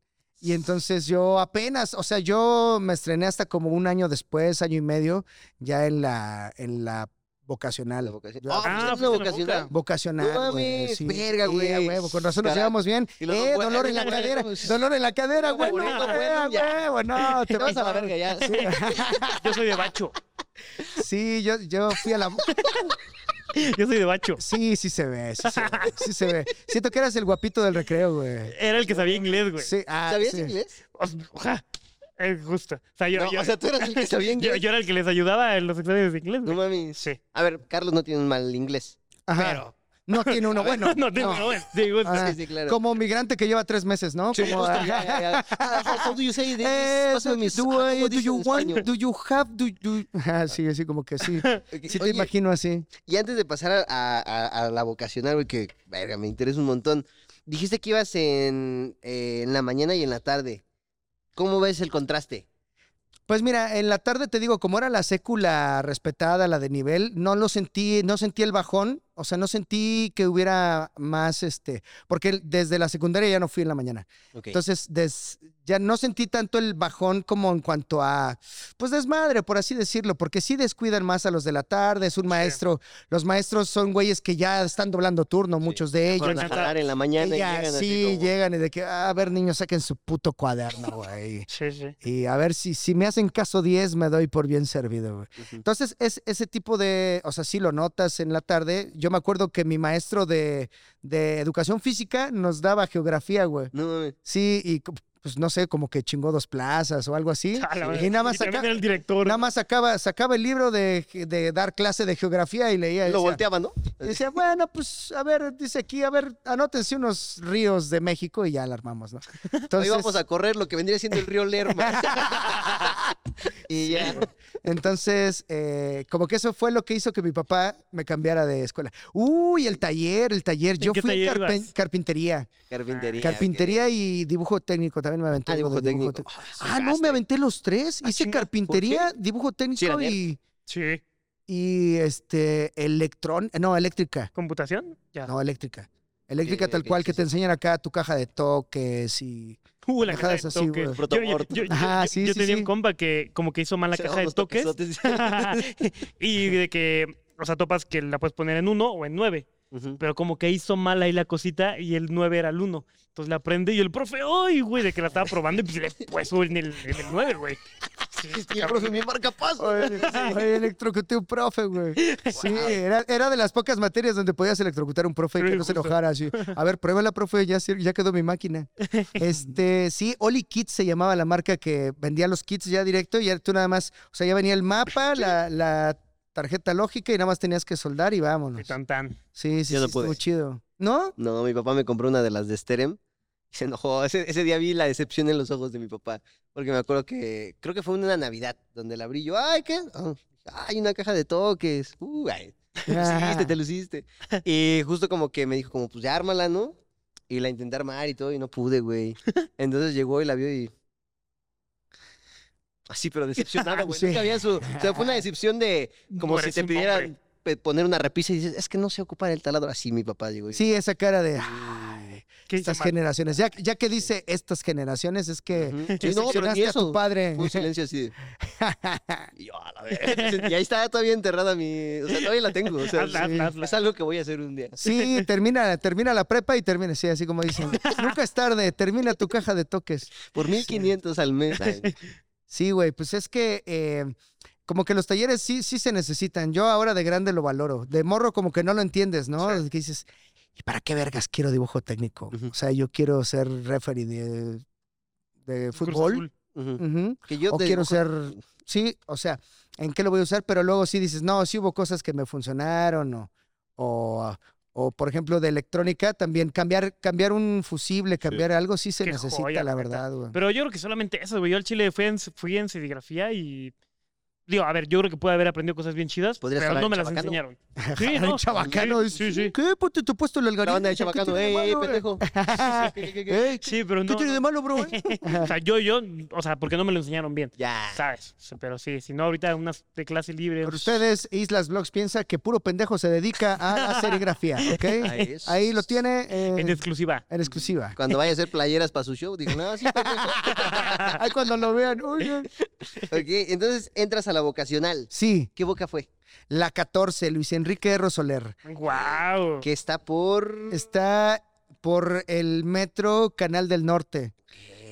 Y entonces yo apenas, o sea, yo me estrené hasta como un año después, año y medio, ya en la, en la vocacional. La vocación. Ah, pues, vocacional. Vocacional. Güey, sí. verga, güey. Huevo, con razón nos llevamos bien. Y los Eh, dos, dolor en la cadera. Dolor en la cadera, güey. Bueno, no, bueno, ya. huevo, no, te Te vas a la verga ya. Sí. *laughs* Yo soy de bacho. Sí, yo, yo fui a la. *laughs* Yo soy de bacho. Sí, sí se ve, sí se ve, sí se ve. Siento que eras el guapito del recreo, güey. Era el que sabía inglés, güey. Sí, ah, ¿Sabías sí. inglés? Eh, justo. O sea, yo, No, yo, o sea, tú eras el que sabía *laughs* yo- inglés. yo era el que les ayudaba en los exámenes de inglés, No güey. mames. Sí. A ver, Carlos no tiene un mal inglés. Ajá. Pero. No tiene uno *laughs* bueno. *laughs* no tengo, no, güey. Sí, justo. Ah, Sí, sí, claro. Como migrante que lleva tres meses, ¿no? Sí, Como, justo, ah, ya, ya, ya. Ah, how- do you say this? eh, Pásame mis- do, ah, I- ¿cómo do you want, español? do you have, do you... Ah, sí, así como que sí. Ok, Sí te oye, imagino así. Y antes de pasar a, a- a la vocacional, güey, que verga, me interesa un montón. Dijiste que ibas en, eh, en la mañana y en la tarde. ¿Cómo ves el contraste? Pues mira, en la tarde te digo, como era la sécula respetada, la de nivel, no lo sentí, no sentí el bajón, o sea, no sentí que hubiera más, este, porque desde la secundaria ya no fui en la mañana. Entonces, des- ya no sentí tanto el bajón como en cuanto a, pues desmadre, por así decirlo, porque sí descuidan más a los de la tarde, es un maestro, los maestros son güeyes que ya están doblando turno, muchos de ellos. Fueron a jalar en la mañana Y ya, llegan así sí, como- llegan y de que, "Ah, a ver, niños, saquen su puto cuaderno, güey. Sí, sí. Y a ver si, si me hacen caso 10, me doy por bien servido, güey. Entonces, es ese tipo de, o sea, sí lo notas en la tarde. Yo me acuerdo que mi maestro de, de educación física nos daba geografía, güey. No mames. Sí, y pues no sé, como que chingó dos plazas o algo así. *laughs* Y nada más, saca- era el director. nada más sacaba, sacaba el libro de, de dar clase de geografía y leía. y Lo decía- volteaba, ¿no? y decía, bueno, pues a ver, dice aquí, a ver, anótense unos ríos de México y ya la armamos, ¿no? Hoy Entonces, vamos a correr lo que vendría siendo el río Lerma. *laughs* y ya. Entonces, eh, como que eso fue lo que hizo que mi papá me cambiara de escuela. Uy, el taller, el taller. Yo fui a carpintería. Carpintería. Carpintería y dibujo técnico también me aventé. Ah, dibujo técnico. Ah, Ah, no, me aventé los tres. Ah, Hice chinga, ¿por carpintería, dibujo técnico y, Sí. y este electrón, no, eléctrica. ¿Computación? Ya. No, eléctrica. Eléctrica tal cual, que te enseñan acá tu caja de toques y... Uh, la caja de así, toques. Yo, yo, Protomort. yo- yo- Ajá, yo- sí, yo sí, tenía sí. un compa que como que hizo mal la Se caja de toques. *laughs* y de que, o sea, topas que la puedes poner en uno o en nueve. Pero como que hizo mal ahí la cosita y el 9 era el 1. Entonces la prende y el profe, ¡ay, güey! De que la estaba probando y pues le puso en el, en el 9, güey. Sí, *laughs* está Y el profe, mi marcapaso. Oye, *laughs* oye, electrocuté un profe, güey. *laughs* Sí, era, era de las pocas materias donde podías electrocutar a un profe y que no se enojara así. A ver, pruébala, profe, ya, ya quedó mi máquina. Este, sí, Oli Kits se llamaba la marca que vendía los kits ya directo y ya tú nada más, o sea, ya venía el mapa, la, la tarjeta lógica y nada más tenías que soldar y Y vámonos. tan tan. Sí, sí, Yo no sí, pude. estuvo chido. ¿No? No, mi papá me compró una de las de Sterem. Y *laughs* se enojó. Ese, ese día vi la decepción en los ojos de mi papá. Porque me acuerdo que creo que fue una Navidad donde la abrí yo. ¡Ay, qué! Ah, ¡Ay, una caja de toques! ¡Uh! ay, *laughs* te luciste, te luciste. Y justo como que me dijo, como, pues ya ármala, ¿no? Y la intenté armar y todo y no pude, güey. *laughs* Entonces llegó y la vio y. Así, pero decepcionado, *laughs* güey. Sí. Nunca había su. O sea, fue una decepción de. Como No si te pidieran hombre. poner una repisa y dices, es que no sé ocupar el taladro. Así mi papá y- Sí, esa cara de... Mm. "Ay, ¿Qué hizo estas generaciones. Ya, ya que dice estas generaciones, es que. Sí, no, pero ni decepcionaste a tu padre. Un silencio así de. *laughs* Y yo, a la vez. Y ahí está todavía enterrada mi. O sea, todavía la tengo. O sea, Hazla, hazla, hazla. es algo que voy a hacer un día. Sí, termina, termina la prepa y termina, sí, así como dicen. Nunca es tarde, termina tu caja de toques. Por 1500 al mes. Ay, *laughs* Sí, güey, pues es que eh, como que los talleres sí, sí se necesitan. Yo ahora de grande lo valoro. De morro como que no lo entiendes, ¿no? Sí. Que dices, ¿y para qué vergas quiero dibujo técnico? O sea, yo quiero ser referee de, fútbol. Que yo O quiero dibujo- ser, sí, o sea, ¿en qué lo voy a usar? Pero luego sí dices, no, sí hubo cosas que me funcionaron o, o, o, por ejemplo, de electrónica, también cambiar, cambiar un fusible, cambiar algo, sí se Qué necesita, joya, la verdad, güey. Pero yo creo que solamente eso, güey. Yo al Chile fui en, fui en serigrafía y... Digo, a ver, yo creo que puede haber aprendido cosas bien chidas, Podrías pero jalar no me las Chabacano. enseñaron. *laughs* Sí, no, chabacano, sí, sí, sí. ¿Qué? Ponte tu puesto el La banda de ¿qué Chabacano, ¡ey, güey? pendejo! *laughs* Sí, pero ¿Qué no... tiene de malo, bro? *laughs* O sea, yo, yo, o sea, porque no me lo enseñaron bien, Ya. ¿sabes? O sea, Pero sí, si no, ahorita unas de clase libre... Por ustedes, Islas Blogs piensa que puro pendejo se dedica a la serigrafía, ¿ok? Ahí es. Ahí lo tiene eh, En exclusiva. en exclusiva. Cuando vaya a hacer playeras para su show, digo, no, sí, pendejo. Ahí cuando lo vean, oye. Ok, entonces entras a la vocacional. Sí, ¿Qué boca fue? la 14, Luis Enrique R. Soler. ¡Wow! Que está por. Está por el metro Canal del Norte.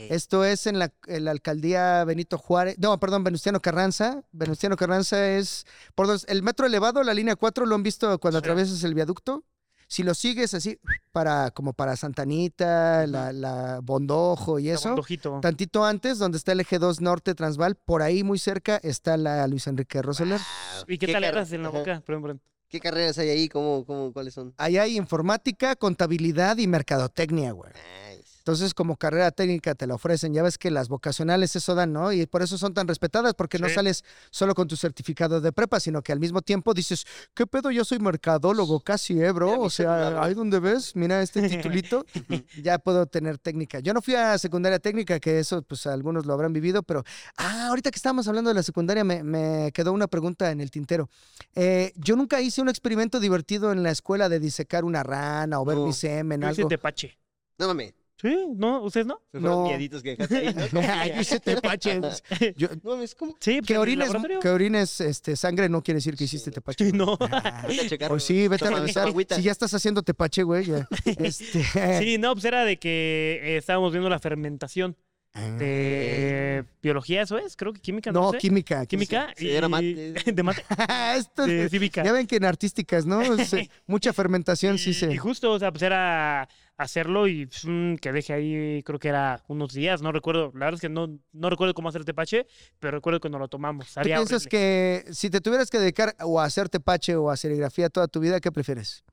Esto es en la, en la alcaldía Benito Juárez. No, perdón, Venustiano Carranza. Venustiano Carranza es. Por dos, el metro elevado, la línea 4, lo han visto cuando Sí. atraviesas el viaducto. Si lo sigues así, para, como para Santanita, la, la Bondojo y eso. Ojito. Tantito antes, donde está el eje 2 Norte Transval, por ahí muy cerca está la Luis Enrique R. Soler. ¿Y qué, tal car- eras en la Ajá. boca? Perdón, perdón. ¿Qué carreras hay ahí? ¿Cómo, cómo, ¿Cuáles son? Ahí hay informática, contabilidad y mercadotecnia, güey. Nice. Entonces, como carrera técnica te la ofrecen. Ya ves que las vocacionales eso dan, ¿no? Y por eso son tan respetadas, porque no sales solo con tu certificado de prepa, sino que al mismo tiempo dices, ¿qué pedo? Yo soy mercadólogo, casi, ¿eh, bro? O sea, ahí donde ves, mira este titulito, *laughs* ya puedo tener técnica. Yo no fui a secundaria técnica, que eso, pues algunos lo habrán vivido, pero, ah, ahorita que estábamos hablando de la secundaria, me, me quedó una pregunta en el tintero. Eh, yo nunca hice un experimento divertido en la escuela de disecar una rana o ver No. mi semen, Yo hice algo. tepache. No mames. Sí, ¿no? ¿Ustedes no? Fueron No. mieditos que dejaste ahí, ¿no? *laughs* Ay, hice tepache. *laughs* Yo- No mames, ¿cómo? Sí, pues, que orines, que orines este, sangre no quiere decir que hiciste tepache. Sí, no. Ah, Vete a checar. Pues sí, vete a revisar. agüita. Si ya estás haciendo tepache, güey. ya. *laughs* Este, Sí, no, pues era de que eh, estábamos viendo la fermentación de biología, eso es, creo que química, no, No, sé. química. Química Sí, y era mate. *laughs* de mate, *laughs* Esto de es- cívica. ya ven que en artísticas, ¿no? *laughs* Mucha fermentación sí se. Y justo, o sea, pues era hacerlo y pues, que deje ahí, creo que era unos días, no recuerdo. La verdad es que no, no recuerdo cómo hacer tepache, pero recuerdo que nos lo tomamos. ¿Tú piensas horrible. que si te tuvieras que dedicar o a hacer tepache o a serigrafía toda tu vida, qué prefieres?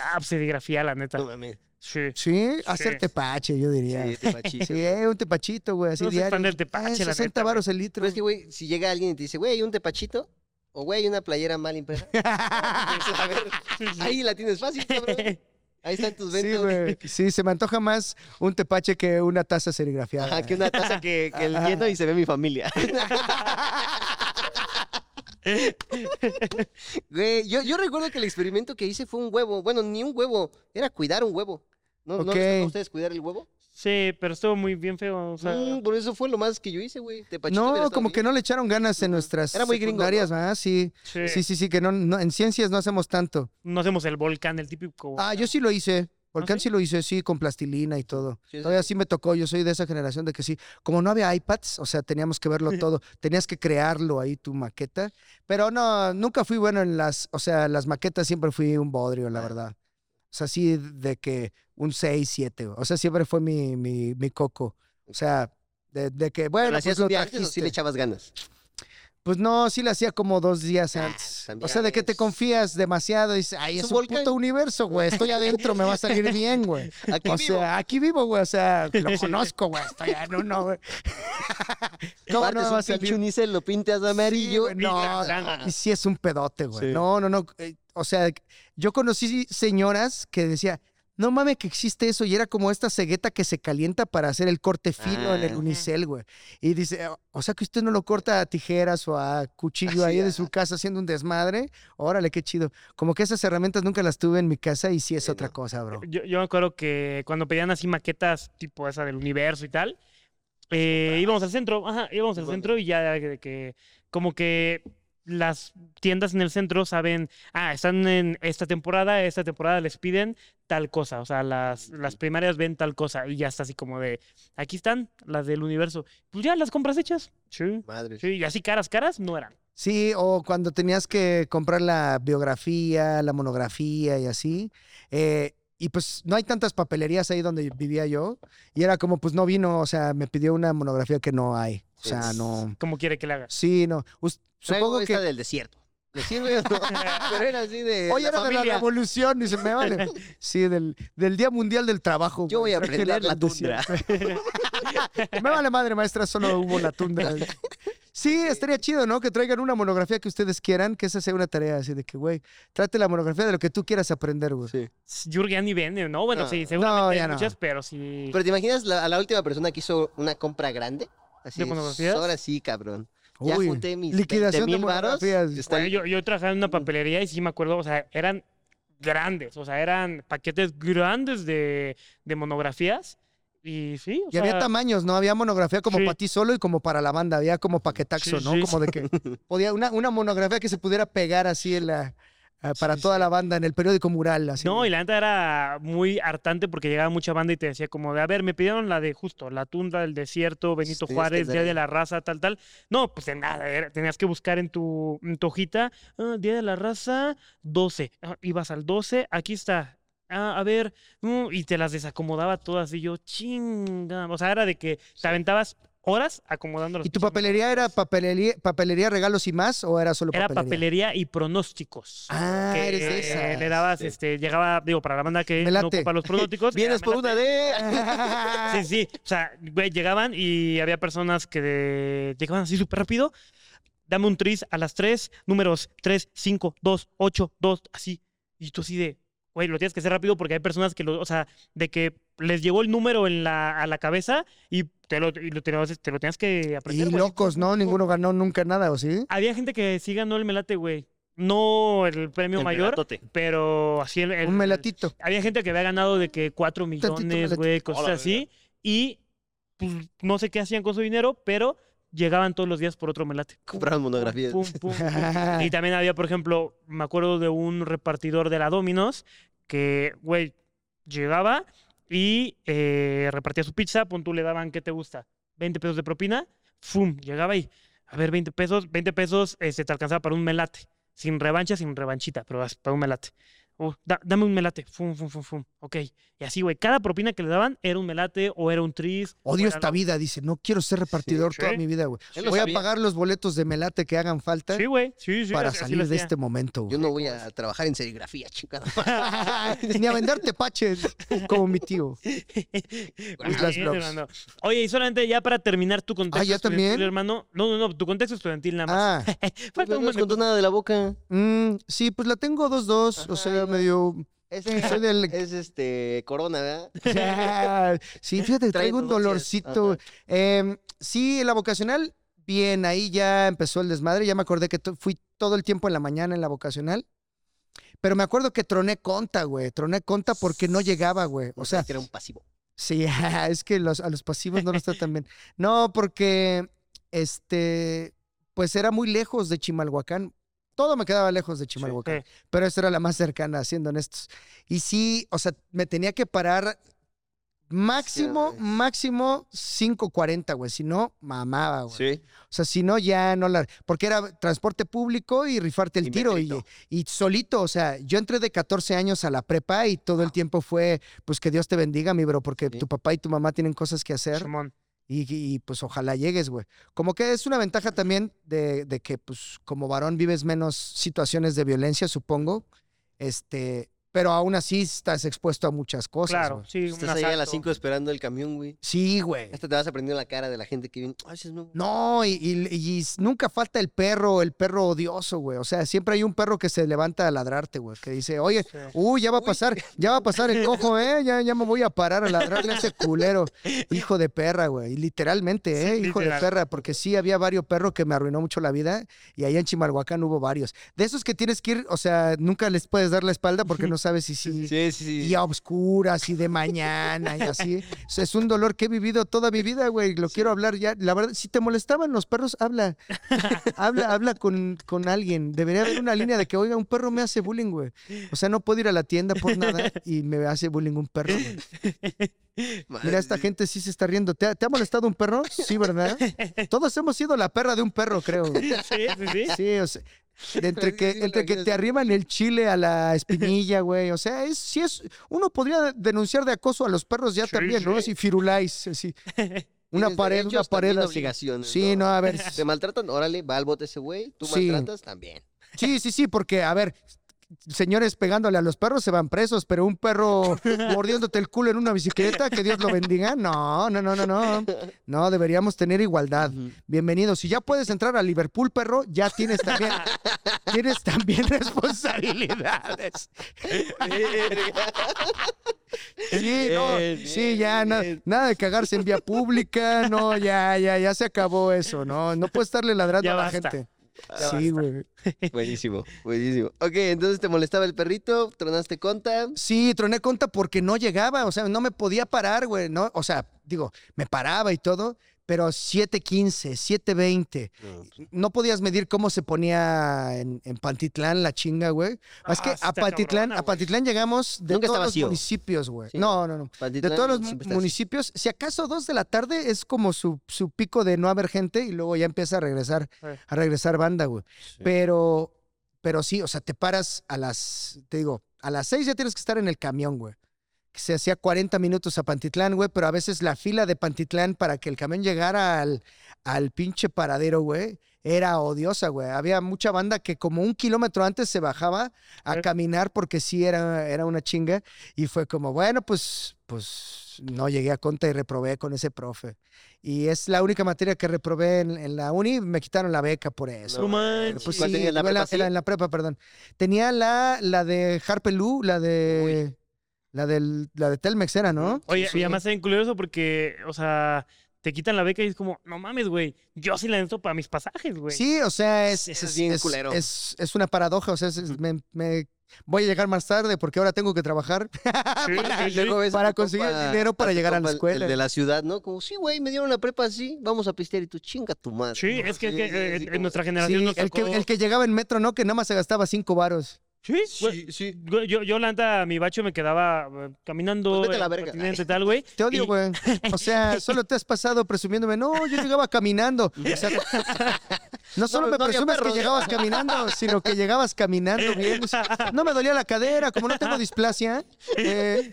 Ah, pues serigrafía, la neta. No mames. Sí. Sí, hacer tepache, yo diría. Sí, *laughs* eh, un tepachito, güey, así No diario. del tepache, Ah, la 60 neta, güey. varos el litro. Pero es que, güey, si llega alguien y te dice, güey, un tepachito, o güey, una playera mal impresa. *laughs* a ver, Sí, sí. ahí la tienes fácil, cabrón. *laughs* Ahí están tus Sí, ventas. güey. Sí, se me antoja más un tepache que una taza serigrafiada. Ajá, que una taza que, que el lleno y se ve mi familia. *laughs* Güey, yo, yo recuerdo que el experimento que hice fue un huevo. Bueno, ni un huevo, era cuidar un huevo. ¿No, ¿no les tocó Ok. a ustedes cuidar el huevo? Sí, pero estuvo muy bien feo. O sea, Mm, por eso fue lo más que yo hice, güey. Tepachito hubiera No, estado como que bien. no le echaron ganas en nuestras Era muy gringo, ¿verdad? Sí, sí. sí, sí, sí, que no, no- en ciencias no hacemos tanto. no hacemos el volcán, el típico. Ah, yo sí lo hice. Volcán sí? sí lo hice, sí, con plastilina y todo. Sí, Todavía sí. sí me tocó, yo soy de esa generación de que sí, como no había iPads, o sea, teníamos que verlo *laughs* todo, tenías que crearlo ahí tu maqueta, pero no, nunca fui bueno en las, o sea, las maquetas siempre fui un bodrio, la Ah. verdad. O sea, sí, de que un 6, 7, o sea, siempre fue mi, mi, mi coco. O sea, de, de que, ¿Pero bueno, pues hacías lo antes o sí le echabas ganas? Pues no, sí lo hacía como dos días Ah, antes. O sea, de que te confías demasiado y dices, ay, Es es un volcán. puto universo, güey, estoy adentro, me va a salir bien, güey. *laughs* Aquí O vivo. sea, aquí vivo, güey. O sea, lo Sí. *laughs* conozco, güey. Estoy en uno, güey. *laughs* ¿Cómo no va a salir? unicel, lo pintas de amarillo. güey, no, y sí es un pedote, güey. Sí. No, no, no. eh, O sea, yo conocí señoras que decía, no mames que existe eso. Y era como esta cegueta que se calienta para hacer el corte fino en el Ah. unicel, güey. Y dice, o sea que usted no lo corta a tijeras o a cuchillo ahí de su casa haciendo un desmadre. Órale, qué chido. Como que esas herramientas nunca las tuve en mi casa y sí es Sí, otra no. cosa, bro. Yo, yo me acuerdo que cuando pedían así maquetas tipo esa del universo y tal, eh, íbamos al centro, ajá, íbamos al centro y ya de que como que las tiendas en el centro saben, ah, están en esta temporada, esta temporada les piden tal cosa, o sea, las, las primarias ven tal cosa y ya está así como de, aquí están las del universo, pues ya las compras hechas, sí, Madre. sí, y así caras, caras no eran. Sí, o cuando tenías que comprar la biografía, la monografía y así. eh, y pues no hay tantas papelerías ahí donde vivía yo. Y era como, pues no vino, o sea, me pidió una monografía que no hay. O sea, no. como quiere que le hagas. Sí, no. Supongo esta que. del desierto. ¿Le sirve o no? *laughs* Pero era así de. Oye, la era de la revolución, dice, me vale. *laughs* Sí, del, del Día Mundial del Trabajo. Yo voy a aprender la del tundra. *laughs* Me vale madre, maestra, solo hubo la tundra. Sí, estaría chido, ¿no? Que traigan una monografía que ustedes quieran, que esa sea una tarea así de que, güey, trate la monografía de lo que tú quieras aprender, güey. Sí. Jurgen ya ni vende, ¿no? Bueno, No. sí, seguramente no. muchas, pero sí. Pero te imaginas la- a la última persona que hizo una compra grande. Así ¿De monografías? Ahora sí, cabrón. Ya Uy, junté mis liquidación de 20,000 varos. monografías. Está- Bueno, yo, yo trabajaba en una papelería y sí me acuerdo, o sea, eran grandes, o sea, eran paquetes grandes de, de monografías. Y sí, o Y había tamaños, ¿no? Había monografía como Sí. para ti solo y como para la banda. Había como paquetaxo, Sí, ¿no? sí, Como de que podía una, una monografía que se pudiera pegar así en la, para Sí, toda sí. la banda en el periódico mural. Así. No, y la neta era muy hartante porque llegaba mucha banda y te decía como de, a ver, me pidieron la de justo, la tundra del desierto, Benito Juárez, Día de la Raza, tal, tal. No, pues de nada, era- tenías que buscar en tu, en tu hojita, ah, Día de la Raza, 12. Ah, ibas al 12, aquí está. Ah, a ver, mm, y te las desacomodaba todas y yo, chinga. O sea, era de que te aventabas horas acomodando las ¿Y tu papelería era papelería, papelería, regalos y más o era solo Era papelería? papelería y pronósticos. Ah, que, eres eh, esas. Le dabas, este, llegaba, digo, para la banda que no ocupa los pronósticos. *laughs* Vienes por una de. *laughs* Sí, sí. O sea, güey, llegaban y había personas que de- llegaban así súper rápido. Dame un tris a las 3, números 3, 5, 2, 8, 2, así. Y tú así de, güey, lo tienes que hacer rápido porque hay personas que lo, o sea, de que les llegó el número en la, a la cabeza y te lo, y lo tenías, te lo tenías que aprender. Y güey. locos, ¿no? Ninguno ganó nunca nada, ¿o sí? Había gente que sí ganó el melate, güey. No el premio El mayor, melatote. pero así el, el- Un melatito. había gente que había ganado de que 4 Tantito millones, güey, cosas Hola, así. Y pues, no sé qué hacían con su dinero, pero llegaban todos los días por otro melate. Compraron monografías. Pum, pum, pum. *laughs* Y también había, por ejemplo, me acuerdo de un repartidor de la Dominos que, güey, llegaba y eh, repartía su pizza, pon tú le daban, ¿qué te gusta? 20 pesos de propina, ¡fum! Llegaba y, a ver, 20 pesos, 20 pesos eh, se te alcanzaba para un melate. Sin revancha, sin revanchita, pero para un melate. Da- dame un melate, fum, fum, fum, fum. Ok. Y así, güey, cada propina que le daban era un melate o era un tris. o Odio esta lo- vida, dice. No quiero ser repartidor Sí, toda sí. mi vida, güey. Voy a pagar los boletos de melate que hagan falta Sí, güey, sí, sí. para salir de este momento, Yo güey. no voy a trabajar en serigrafía, chingada. *laughs* Ni a vender tepaches como mi tío. *laughs* Oye, y solamente ya para terminar tu contexto Ah, ¿ya estudiantil, también? hermano. No, no, no, tu contexto estudiantil nada más. Ah, *laughs* Falta no un de contó nada de la boca. mm, sí, pues la tengo 2-2. O Ajá, sea, medio. Es, Soy del. es este corona, ¿verdad? *laughs* sí, fíjate, traigo un dolorcito. Em, sí, en la vocacional, bien, ahí ya empezó el desmadre. Ya me acordé que fui todo el tiempo en la mañana en la vocacional. Pero me acuerdo que troné conta, güey. Troné conta porque no llegaba, güey. O sea, era un pasivo. Sí, *laughs* es que los, a los pasivos no los tratan bien. No, porque este, pues era muy lejos de Chimalhuacán. Todo me quedaba lejos de Chimalhuacán, Sí. pero esta era la más cercana, siendo honestos. Y sí, o sea, me tenía que parar máximo, Sí, máximo 5.40, güey. Si no, mamaba, güey. Sí. O sea, si no, ya no la. Porque era transporte público y rifarte el Y tiro. Y, y solito, o sea, yo entré de 14 años a la prepa y todo el tiempo fue, pues que Dios te bendiga, mi bro, porque tu papá y tu mamá tienen cosas que hacer. Simón. Y, y, pues ojalá llegues, güey. Como que es una ventaja también de, de que, pues, como varón vives menos situaciones de violencia, supongo. Este, pero aún así estás expuesto a muchas cosas. Claro, güey. sí. un Estás ahí a las asalto. 5 esperando el camión, güey. Sí, güey. Hasta te vas aprendiendo la cara de la gente que viene. Ay, ese es nuevo. No, y, y- y nunca falta el perro, el perro odioso, güey. O sea, siempre hay un perro que se levanta a ladrarte, güey. Que dice, oye, Sí. uy, ya va a pasar, ya va a pasar el cojo, *laughs* ¿eh? Ya, ya me voy a parar a ladrarle a ese culero. Hijo de perra, güey. Y literalmente, ¿eh? Sí, Hijo literal. de perra, porque sí había varios perros que me arruinó mucho la vida. Y allá en Chimalhuacán hubo varios. De esos que tienes que ir, o sea, nunca les puedes dar la espalda porque no *laughs* sabes si sí. Sí, sí. Y a obscuras y de mañana y así. *laughs* O sea, es un dolor que he vivido toda mi vida, güey. Lo quiero hablar ya. La verdad, si te molestaban los perros, habla. *laughs* habla, habla con, con alguien. Debería haber una línea de que, oiga, un perro me hace bullying, güey. O sea, no puedo ir a la tienda por nada y me hace bullying un perro, güey. Madre, Mira, esta gente sí se está riendo. ¿Te ha, te ha molestado un perro? Sí, ¿verdad? *laughs* Todos hemos sido la perra de un perro, creo. Sí, sí, sí. Sí, o sea, de *laughs* entre que, entre que te es. arriban el chile a la *laughs* espinilla, güey. O sea, es, si es, uno podría denunciar de acoso a los perros ya Sí, también, ¿no? sí. Así firuláis, así. *laughs* Una pared, una pared así. obligaciones. Sí, no, a ver. Te maltratan, órale, va al bote ese güey. Tú Sí. maltratas también. Sí, sí, sí, porque, a ver, señores pegándole a los perros se van presos, pero un perro *laughs* mordiéndote el culo en una bicicleta, que Dios lo bendiga. No, no, no, no, no. No, deberíamos tener igualdad. Bienvenido. Si ya puedes entrar a Liverpool, perro, ya tienes también, *laughs* tienes también responsabilidades. *laughs* Sí, no, Bien, sí, ya na- nada de cagarse en vía pública, no, ya, ya, ya se acabó eso, no, no puedes estarle ladrando Ya a la basta. gente. Ya Sí, güey. *laughs* Buenísimo, buenísimo. Ok, entonces te molestaba el perrito, tronaste conta. Sí, troné conta porque no llegaba, o sea, no me podía parar, güey, ¿no? O sea, digo, me paraba y todo, pero 7.15, 7.20. No podías medir cómo se ponía en, en Pantitlán la chinga, güey. es que Ah, a Pantitlán, cabrona, a. Pantitlán llegamos de Nunca todos los municipios, güey. Sí, no, no, no. De todos los municipios, si acaso dos de la tarde es como su, su pico de no haber gente y luego ya empieza a regresar, a regresar banda, güey. Sí. Pero, pero sí, o sea, te paras a las, te digo, a las seis ya tienes que estar en el camión, güey. Que se hacía 40 minutos a Pantitlán, güey, pero a veces la fila de Pantitlán para que el camión llegara al, al pinche paradero, güey, era odiosa, güey. Había mucha banda que como un kilómetro antes se bajaba a Eh. caminar porque sí era, era una chinga. Y fue como, bueno, pues, pues no llegué a conta y reprobé con ese profe. Y es la única materia que reprobé en, en la uni, me quitaron la beca por eso. No manches. Pues ¿Cuál sí, tenías, la yo en, prepa, sí? en la, en la prepa, perdón. Tenía la, la de Harpelú, la de. La, del, la de Telmex era, ¿no? Oye, Sí. y además es curioso porque, o sea, te quitan la beca y es como, no mames, güey, yo sí la necesito para mis pasajes, güey. Sí, o sea, es, Eso es bien culero. Es, es una paradoja, o sea, es- es- me, me- voy a llegar más tarde porque ahora tengo que trabajar *laughs* Sí, sí, sí. Para conseguir compa- dinero para llegar a la escuela. El de la ciudad, ¿no? Como, sí, güey, me dieron la prepa así, vamos a pistear y tú chinga tu madre. Sí, ¿no? es que, Sí, que, sí, eh, en nuestra Sí, generación nos el, que, el que llegaba en metro, ¿no? Que nada más se gastaba cinco varos. Sí, güey. Sí, Yo, yo, la neta, mi bacho me quedaba eh, caminando. Pues vete a la verga. tal, güey. Te odio, Y- güey. *laughs* O sea, solo te has pasado presumiéndome. No, yo llegaba caminando. O sea, *laughs* no solo No, me no presumes que llegabas caminando, sino que llegabas caminando bien. No me dolía la cadera, como no tengo displasia. eh,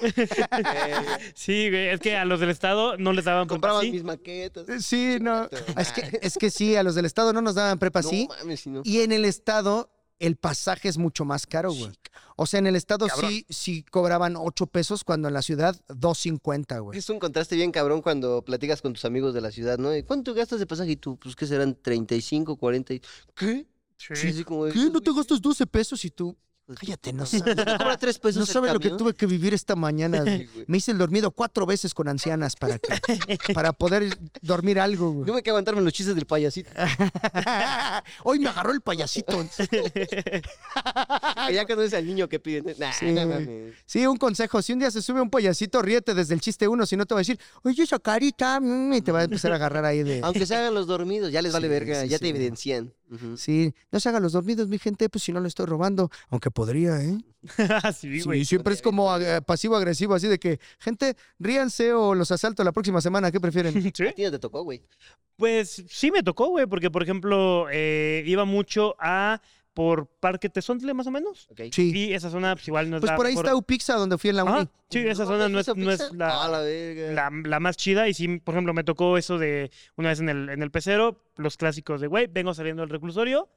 *laughs* Sí, güey, es que a los del estado no les daban Compraban mis maquetas. sí, no. Es que, es que sí, a los del Estado no nos daban prepa, No sí. mames. Y en el Estado, el pasaje es mucho más caro, güey. O sea, en el Estado sí, sí cobraban 8 pesos, cuando en la ciudad 2.50, güey. Es un contraste bien cabrón cuando platicas con tus amigos de la ciudad, ¿no? ¿Y ¿Cuánto gastas de pasaje? Y tú, pues que serán 35, 40. y- ¿Qué? Sí. Sí, sí, como de, ¿Qué? ¿No te gastas 12 pesos y tú? Tu Cállate, no sabes. ¿Te cobra tres pesos No sabes lo que tuve que vivir esta mañana. *laughs* güey. Me hice el dormido cuatro veces con ancianas para, que- *laughs* para poder dormir algo, güey. Tuve que aguantarme los chistes del payasito. *laughs* Hoy me agarró el payasito. Ya conoces al niño que piden. Nah, Sí, no güey. mames. Sí, un consejo. Si un día se sube un payasito, ríete desde el chiste uno, si no te va a decir, oye, esa carita, mm", y te va a empezar a agarrar ahí de... Aunque se hagan los dormidos, ya les vale Sí, verga, sí, ya sí. te Sí, no se hagan los dormidos, mi gente, pues si no lo estoy robando. Aunque podría, ¿eh? sí, *laughs* Sí, güey. siempre es como pasivo-agresivo, así de que, gente, ríanse o los asalto la próxima semana, ¿qué prefieren? *laughs* Sí. A ti no te tocó, güey. Pues sí me tocó, güey, porque por ejemplo eh, iba mucho a por Parque Tezontle más o menos. Sí. Y esa zona pues igual no es Pues la por ahí mejor- está Upixa, donde fui en la uni. Ajá, sí, esa zona no es, ¿esa no es la, Ah, la verga. la, la más chida. Y sí, por ejemplo, me tocó eso de una vez en el, en el pecero, los clásicos de, güey, vengo saliendo del reclusorio,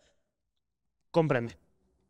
cómprenme.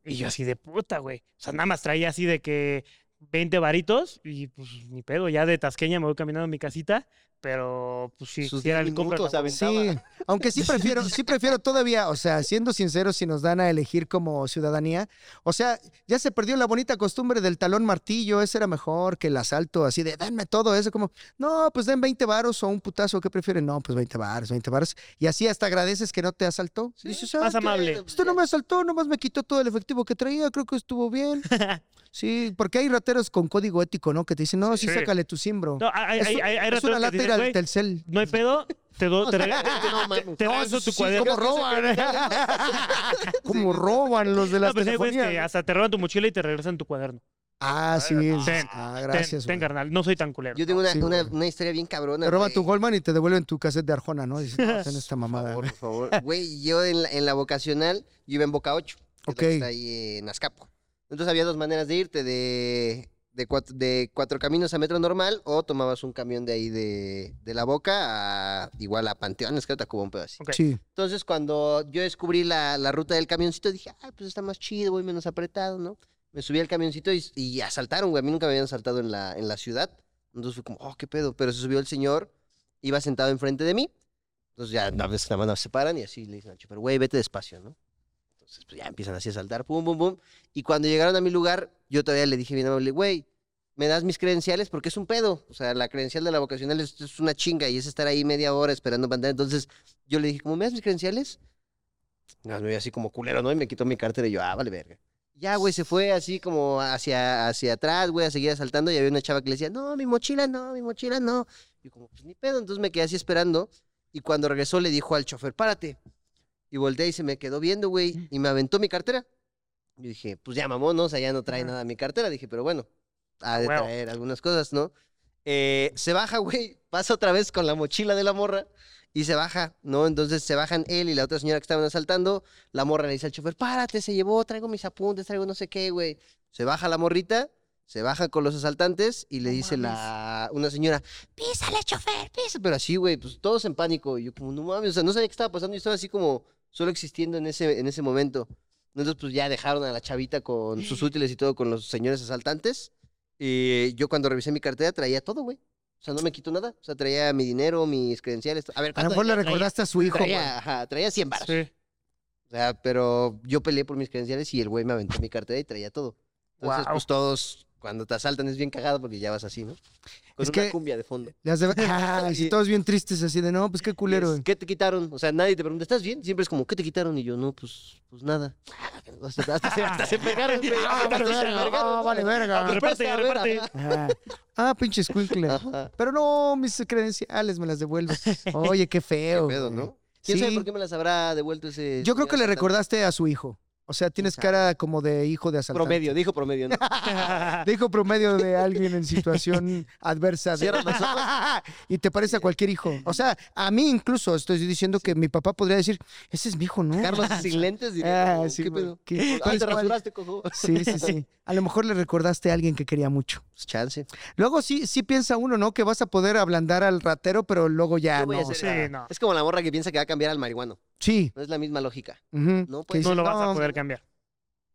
Y yo así de puta, güey. O sea, nada más traía así de que 20 varitos y pues ni pedo, ya de Tasqueña me voy caminando a mi casita, pero pues sí, Sus sí era 10 el compra. Sí, aunque sí prefiero, sí prefiero todavía, o sea, siendo sinceros, si nos dan a elegir como ciudadanía, o sea, ya se perdió la bonita costumbre del talón martillo, ese era mejor que el asalto, así de, denme todo eso, como, no, pues den 20 varos o un putazo, ¿qué prefieren? No, pues 20 varos, 20 varos, y así hasta agradeces que no te asaltó. Dices, "Ah, Más qué- amable. Esto no me asaltó, nomás me quitó todo el efectivo que traía, creo que estuvo bien. *laughs* Sí, porque hay rateros con código ético, ¿no? Que te dicen, no, sí, Sí. sácale tu simbro. No, hay, es hay, hay, hay es una rateros que dicen, al "Güey, Telcel. no hay pedo, te, do, te, *laughs* rega- No, te, te regreso tu Sí, cuaderno. ¿Cómo roban? *laughs* ¿Cómo roban los de No, las pues hay güeyes que telefonías? hasta te roban tu mochila y te regresan tu cuaderno. Ah, sí. Ten, ah, Ten- gracias. ten, carnal, no soy tan culero. Yo tengo una, Sí, una, historia bien cabrona. Te roban tu Goldman y te devuelven tu cassette de Arjona, ¿no? Dices, no, ten esta Por mamada. favor, por favor. *laughs* Güey, yo en la, en la vocacional, yo iba en Boca 8. que es la que Ok. Está ahí en Azcapo. Entonces había dos maneras de irte, de, de, cuatro, de cuatro caminos a metro normal o tomabas un camión de ahí de, de la Boca a igual a Panteones, creo que como un pedo así. Ok. Sí. Entonces cuando yo descubrí la, la ruta del camioncito, dije, ay, pues está más chido, voy menos apretado, ¿no? Me subí al camioncito y, y asaltaron, güey. A mí nunca me habían asaltado en la, en la ciudad. Entonces fue como, oh, qué pedo. Pero se subió el señor, iba sentado enfrente de mí. Entonces ya a veces nada más nos separan y así le dicen al chofer, güey, vete despacio, ¿no? Entonces pues ya empiezan así a saltar, pum, pum, pum. Y cuando llegaron a mi lugar, yo todavía le dije bien amable, güey, ¿me das mis credenciales? Porque es un pedo. O sea, la credencial de la vocacional es, una chinga y es estar ahí media hora esperando pantalla. Entonces yo le dije, ¿cómo me das mis credenciales? No, me vi así como culero, ¿no? Y me quitó mi cartera y yo, ah, vale, verga. Ya, güey, se fue así como hacia, hacia atrás, güey, a seguir asaltando y había una chava que le decía, no, mi mochila no, mi mochila no. Y yo como, pues ni pedo, entonces me quedé así esperando y cuando regresó le dijo al chofer, párate. Y volteé y se me quedó viendo, güey, y me aventó mi cartera. Yo dije, pues ya mamón, ¿no? O sea, ya no trae nada mi cartera. Dije, pero bueno, ha de traer algunas cosas, ¿no? Eh, se baja, güey, *laughs* pasa otra vez con la mochila de la morra y se baja, ¿no? Entonces se bajan él y la otra señora que estaban asaltando. La morra le dice al chofer, párate, se llevó, traigo mis apuntes, traigo no sé qué, güey. Se baja la morrita Se baja con los asaltantes y le dice la una señora, písale, chofer, písale. Pero así, güey, pues todos en pánico. Y yo como, no mames, o sea, no sabía qué estaba pasando. Y estaba así como solo existiendo en ese, en ese momento. Entonces, pues ya dejaron a la chavita con sus *laughs* útiles y todo con los señores asaltantes. Y yo cuando revisé mi cartera traía todo, güey. O sea, no me quitó nada. O sea, traía mi dinero, mis credenciales. A ver, A lo ¿cuánto mejor le traía? recordaste a su hijo, güey. Traía, ajá, traía 100 baros. Sí. O sea, pero yo peleé por mis credenciales y el güey me aventó mi cartera y traía todo. Entonces, pues todos, cuando te asaltan es bien cagado porque ya vas así, ¿no? Con Es una que- cumbia de fondo. De- Ah, *laughs* y todos bien tristes así de, no, pues qué culero. Es. ¿Qué te quitaron? O sea, nadie te pregunta, ¿estás bien? Siempre es como, ¿qué te quitaron? Y yo, no, pues, pues nada. Hasta, hasta se, hasta se pegaron, güey. *laughs* Ah, Hasta vale se verga, pegaron, ah, ¿no? vale verga. Ah, Reparte, presta, a ver, reparte. ajá. Ajá. Ah, pinche escuincle. Pero no, mis credenciales me las devuelve. Oye, qué Qué feo. pedo, güey. ¿no? ¿Quién sabe Sí. por qué me las habrá devuelto ese Yo creo que le recordaste a su hijo. O sea, tienes cara como de hijo de asaltante. Promedio, dijo promedio, ¿no? *laughs* De hijo promedio de alguien en situación adversa. de- *laughs* y te parece a cualquier hijo. O sea, a mí incluso estoy diciendo que mi papá podría decir, ese es mi hijo, ¿no? Carlos *laughs* sin lentes. diría, Ah, sí, ¿Qué pedo? ¿Qué- Ah, te cuál? rasuraste, cojo. Sí, sí, sí. A lo mejor le recordaste a alguien que quería mucho. Chance. Luego sí, sí piensa uno, ¿no? Que vas a poder ablandar al ratero, pero luego ya no. o hacer- sea, Sí, no. Es como la morra que piensa que va a cambiar al marihuano. Sí. No es la misma lógica. ujú, No, pues, lo vas a "No, poder cambiar.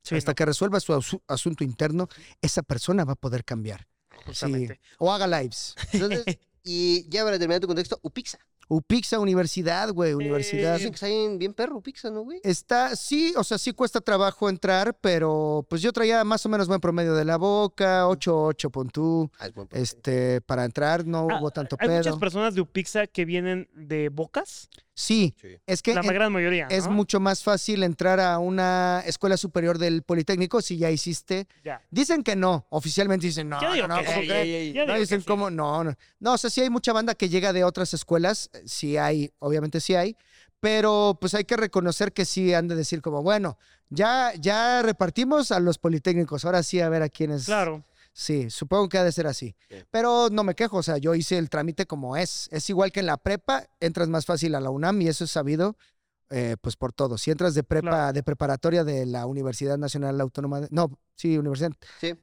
Sí, hasta no, que resuelva su asu- asunto interno, esa persona va a poder cambiar. Sí. O haga lives. Entonces, *laughs* y ya para terminar tu contexto, Upixa. Upixa Universidad, güey, universidad. Dicen que está bien, perro Upixa, ¿no, güey? Está, sí, o sea, sí cuesta trabajo entrar, pero pues yo traía más o menos buen promedio de la boca, 8-8 pon tú. Ah, es buen profe. Este, para entrar no Ah, hubo tanto Hay muchas pedo. personas de Upixa que vienen de Bocas. Sí, Sí. es que La en- gran mayoría. es ¿no? mucho más fácil entrar a una escuela superior del Politécnico si ya hiciste. Ya. Dicen que no, oficialmente dicen no, Yo digo no, que ¿cómo sí. Yo No, dicen que sí. cómo, no, no. No, o sea, sí hay mucha banda que llega de otras escuelas, eh, sí hay, obviamente sí hay, pero pues hay que reconocer que sí han de decir como, bueno, ya, ya repartimos a los politécnicos, ahora sí a ver a quiénes. Claro. Sí, supongo que ha de ser así. Sí. Pero no me quejo, o sea, yo hice el trámite como es. Es igual que en la prepa, entras más fácil a la UNAM y eso es sabido, eh, pues por todo. Si entras de prepa, Claro. de preparatoria de la Universidad Nacional Autónoma, de- no, sí, universidad, Sí.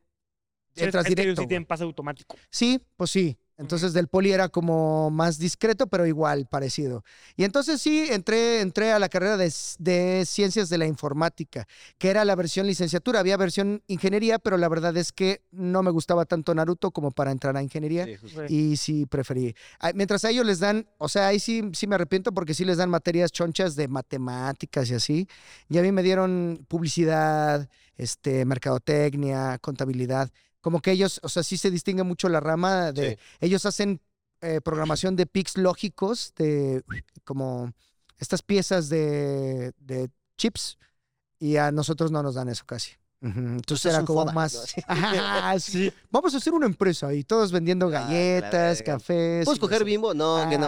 Entras directo. sí tienen pase automático. Sí, pues sí. Entonces del poli era como más discreto, pero igual parecido. Y entonces sí, entré, entré a la carrera de, ciencias de la informática, que era la versión licenciatura. Había versión ingeniería, pero la verdad es que no me gustaba tanto Naruto como para entrar a ingeniería. Sí. Y sí preferí. Mientras a ellos les dan, o sea, ahí sí, sí me arrepiento porque sí les dan materias chonchas de matemáticas y así. Y a mí me dieron publicidad, este, mercadotecnia, contabilidad. Como que ellos, o sea, sí se distingue mucho la rama de. Sí. Ellos hacen eh, programación de pics lógicos, de como estas piezas de, de chips, y a nosotros no nos dan eso casi. Entonces es era como más. Ajá, *laughs* sí. Vamos a hacer una empresa y todos vendiendo Ah, galletas, verga. cafés. ¿Puedes coger bimbo? No, que no.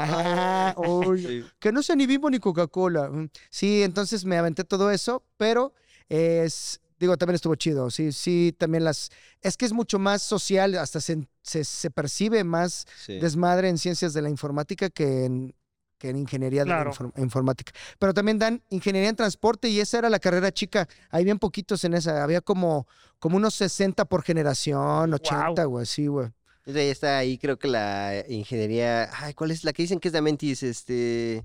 Uy, *laughs* Sí. que no sea ni Bimbo ni Coca-Cola. Mm, Sí, entonces me aventé todo eso, pero es, digo, también estuvo chido. Sí, sí, también las, es que es mucho más social, hasta se, se, se percibe más Sí. desmadre en ciencias de la informática que en, que en ingeniería de la informática. Pero también dan ingeniería en transporte y esa era la carrera chica. Hay bien poquitos en esa, había como, como unos 60 por generación, 80, güey, sí, güey. Entonces, ahí está ahí, creo que la ingeniería. Ay, ¿cuál es la que dicen que es de Amentis? Este.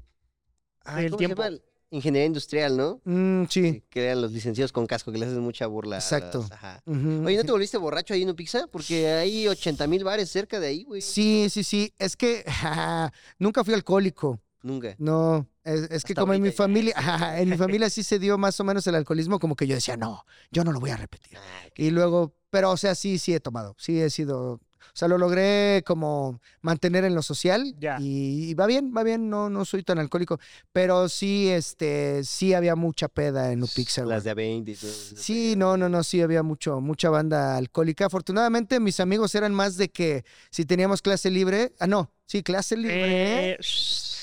Ay, El ¿cómo tiempo. se llama? Ingeniería industrial, ¿no? Mm, sí. Que eran los licenciados con casco, que le hacen mucha burla. Exacto. las- ajá. ujú, Oye, ¿no te volviste borracho ahí en Upixa? Porque hay 80 mil bares cerca de ahí, güey. Sí, sí, sí. Es que *laughs* nunca fui alcohólico. Nunca. No, es, es que como en mi ya, familia, *laughs* ajá, en mi familia sí se dio más o menos el alcoholismo, como que yo decía, no, yo no lo voy a repetir. Ah. Y luego, pero o sea, sí, sí he tomado, sí he sido, o sea, lo logré como mantener en lo social Ya. y, y va bien, va bien, no, no soy tan alcohólico, pero sí, este, sí había mucha peda en Upixa. güey. Las de 20 y todo. eso. Sí, no, no, no, sí había mucho, mucha banda alcohólica. Afortunadamente mis amigos eran más de que si teníamos clase libre, ah, no, sí, clase libre. Eh.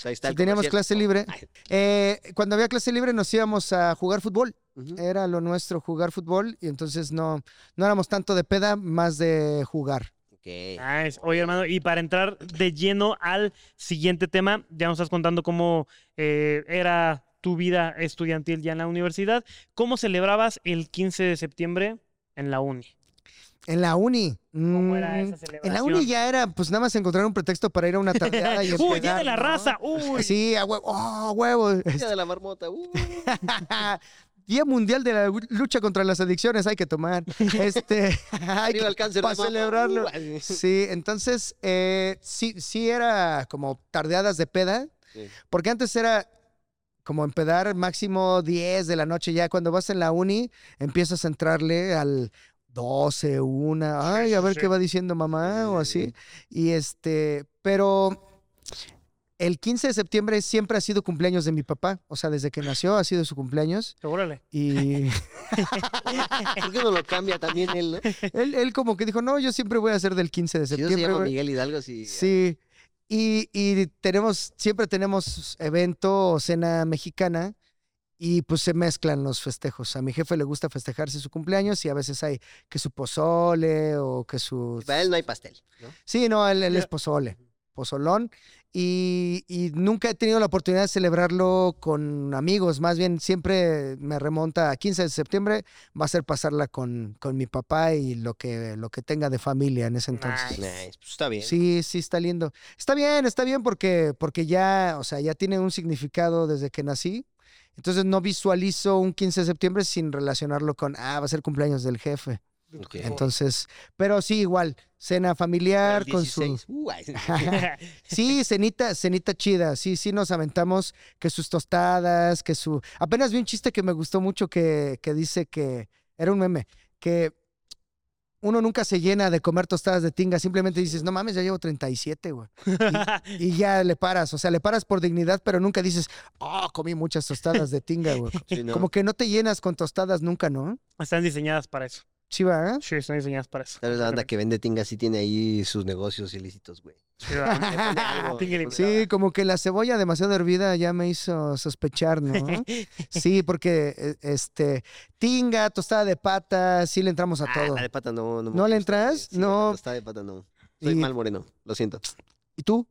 Ahí está Si teníamos clase libre, eh, cuando había clase libre nos íbamos a jugar fútbol. Era lo nuestro jugar fútbol y entonces no, no éramos tanto de peda, más de jugar. Ok. Nice. Oye, hermano, y para entrar de lleno al siguiente tema, ya nos estás contando cómo eh, era tu vida estudiantil ya en la universidad. ¿Cómo celebrabas el 15 de septiembre en la uni? En la uni. ¿Cómo era mm, esa En la celebración? uni ya era, pues nada más encontrar un pretexto para ir a una tardeada *laughs* y ¡Uy, día de la ¿no? raza! ¡Uy! Sí, a huevo. ¡Oh, huevo! Día de la marmota. uh. *laughs* *laughs* Día Mundial de la Lucha contra las Adicciones, hay que tomar. *laughs* Este, hay que- cáncer para celebrarlo. uh. Sí, entonces eh, sí, sí era como tardeadas de peda, Sí. porque antes era como empedar máximo 10 de la noche, ya cuando vas en la uni empiezas a entrarle al 12, una, ay, a ver qué va diciendo mamá o así. Y este, pero el 15 de septiembre siempre ha sido cumpleaños de mi papá, o sea, desde que nació ha sido su cumpleaños Órale. y *laughs* ¿Por qué no lo cambia también él, no? él, él como que dijo, no, yo siempre voy a hacer del 15 de Si no se septiembre. llama güey". Miguel Hidalgo, sí. Sí. Y, y tenemos, siempre tenemos evento o cena mexicana y pues se mezclan los festejos. A mi jefe le gusta festejarse su cumpleaños y a veces hay que su pozole o que su... Para él no hay pastel, ¿no? Sí, no, él, él es pozole, pozolón. Y, y nunca he tenido la oportunidad de celebrarlo con amigos, más bien siempre me remonta a 15 de septiembre, va a ser pasarla con, con mi papá y lo que, lo que tenga de familia en ese entonces. Nice. Pues está bien. Sí, sí, está lindo. Está bien, está bien porque, porque ya, o sea, ya tiene un significado desde que nací. Entonces no visualizo un 15 de septiembre sin relacionarlo con, ah, va a ser cumpleaños del jefe. Entonces, pero sí, igual, cena familiar con su... 16. Uh, *laughs* Sí, cenita, cenita chida. Sí, sí, nos aventamos que sus tostadas, que su. Apenas vi un chiste que me gustó mucho que, que dice que era un meme, que uno nunca se llena de comer tostadas de tinga, simplemente dices, no mames, ya llevo 37, güey. *laughs* Y, y ya le paras, o sea, le paras por dignidad, pero nunca dices, oh, comí muchas tostadas de tinga, güey. sí, no. Como que no te llenas con tostadas nunca, ¿no? Están diseñadas para eso. Sí, va, ¿eh? Sí, están diseñadas para eso. Tal vez la banda que vende tinga sí tiene ahí sus negocios ilícitos, güey. *laughs* Sí, como que la cebolla demasiado hervida ya me hizo sospechar, ¿no? *laughs* Sí, porque eh, este tinga, tostada de pata, sí le entramos a Ah, todo. la de pata no. ¿No, me ¿No le entras? Sí, No. La tostada de pata no. Soy Y- mal moreno, lo siento. ¿Y tú?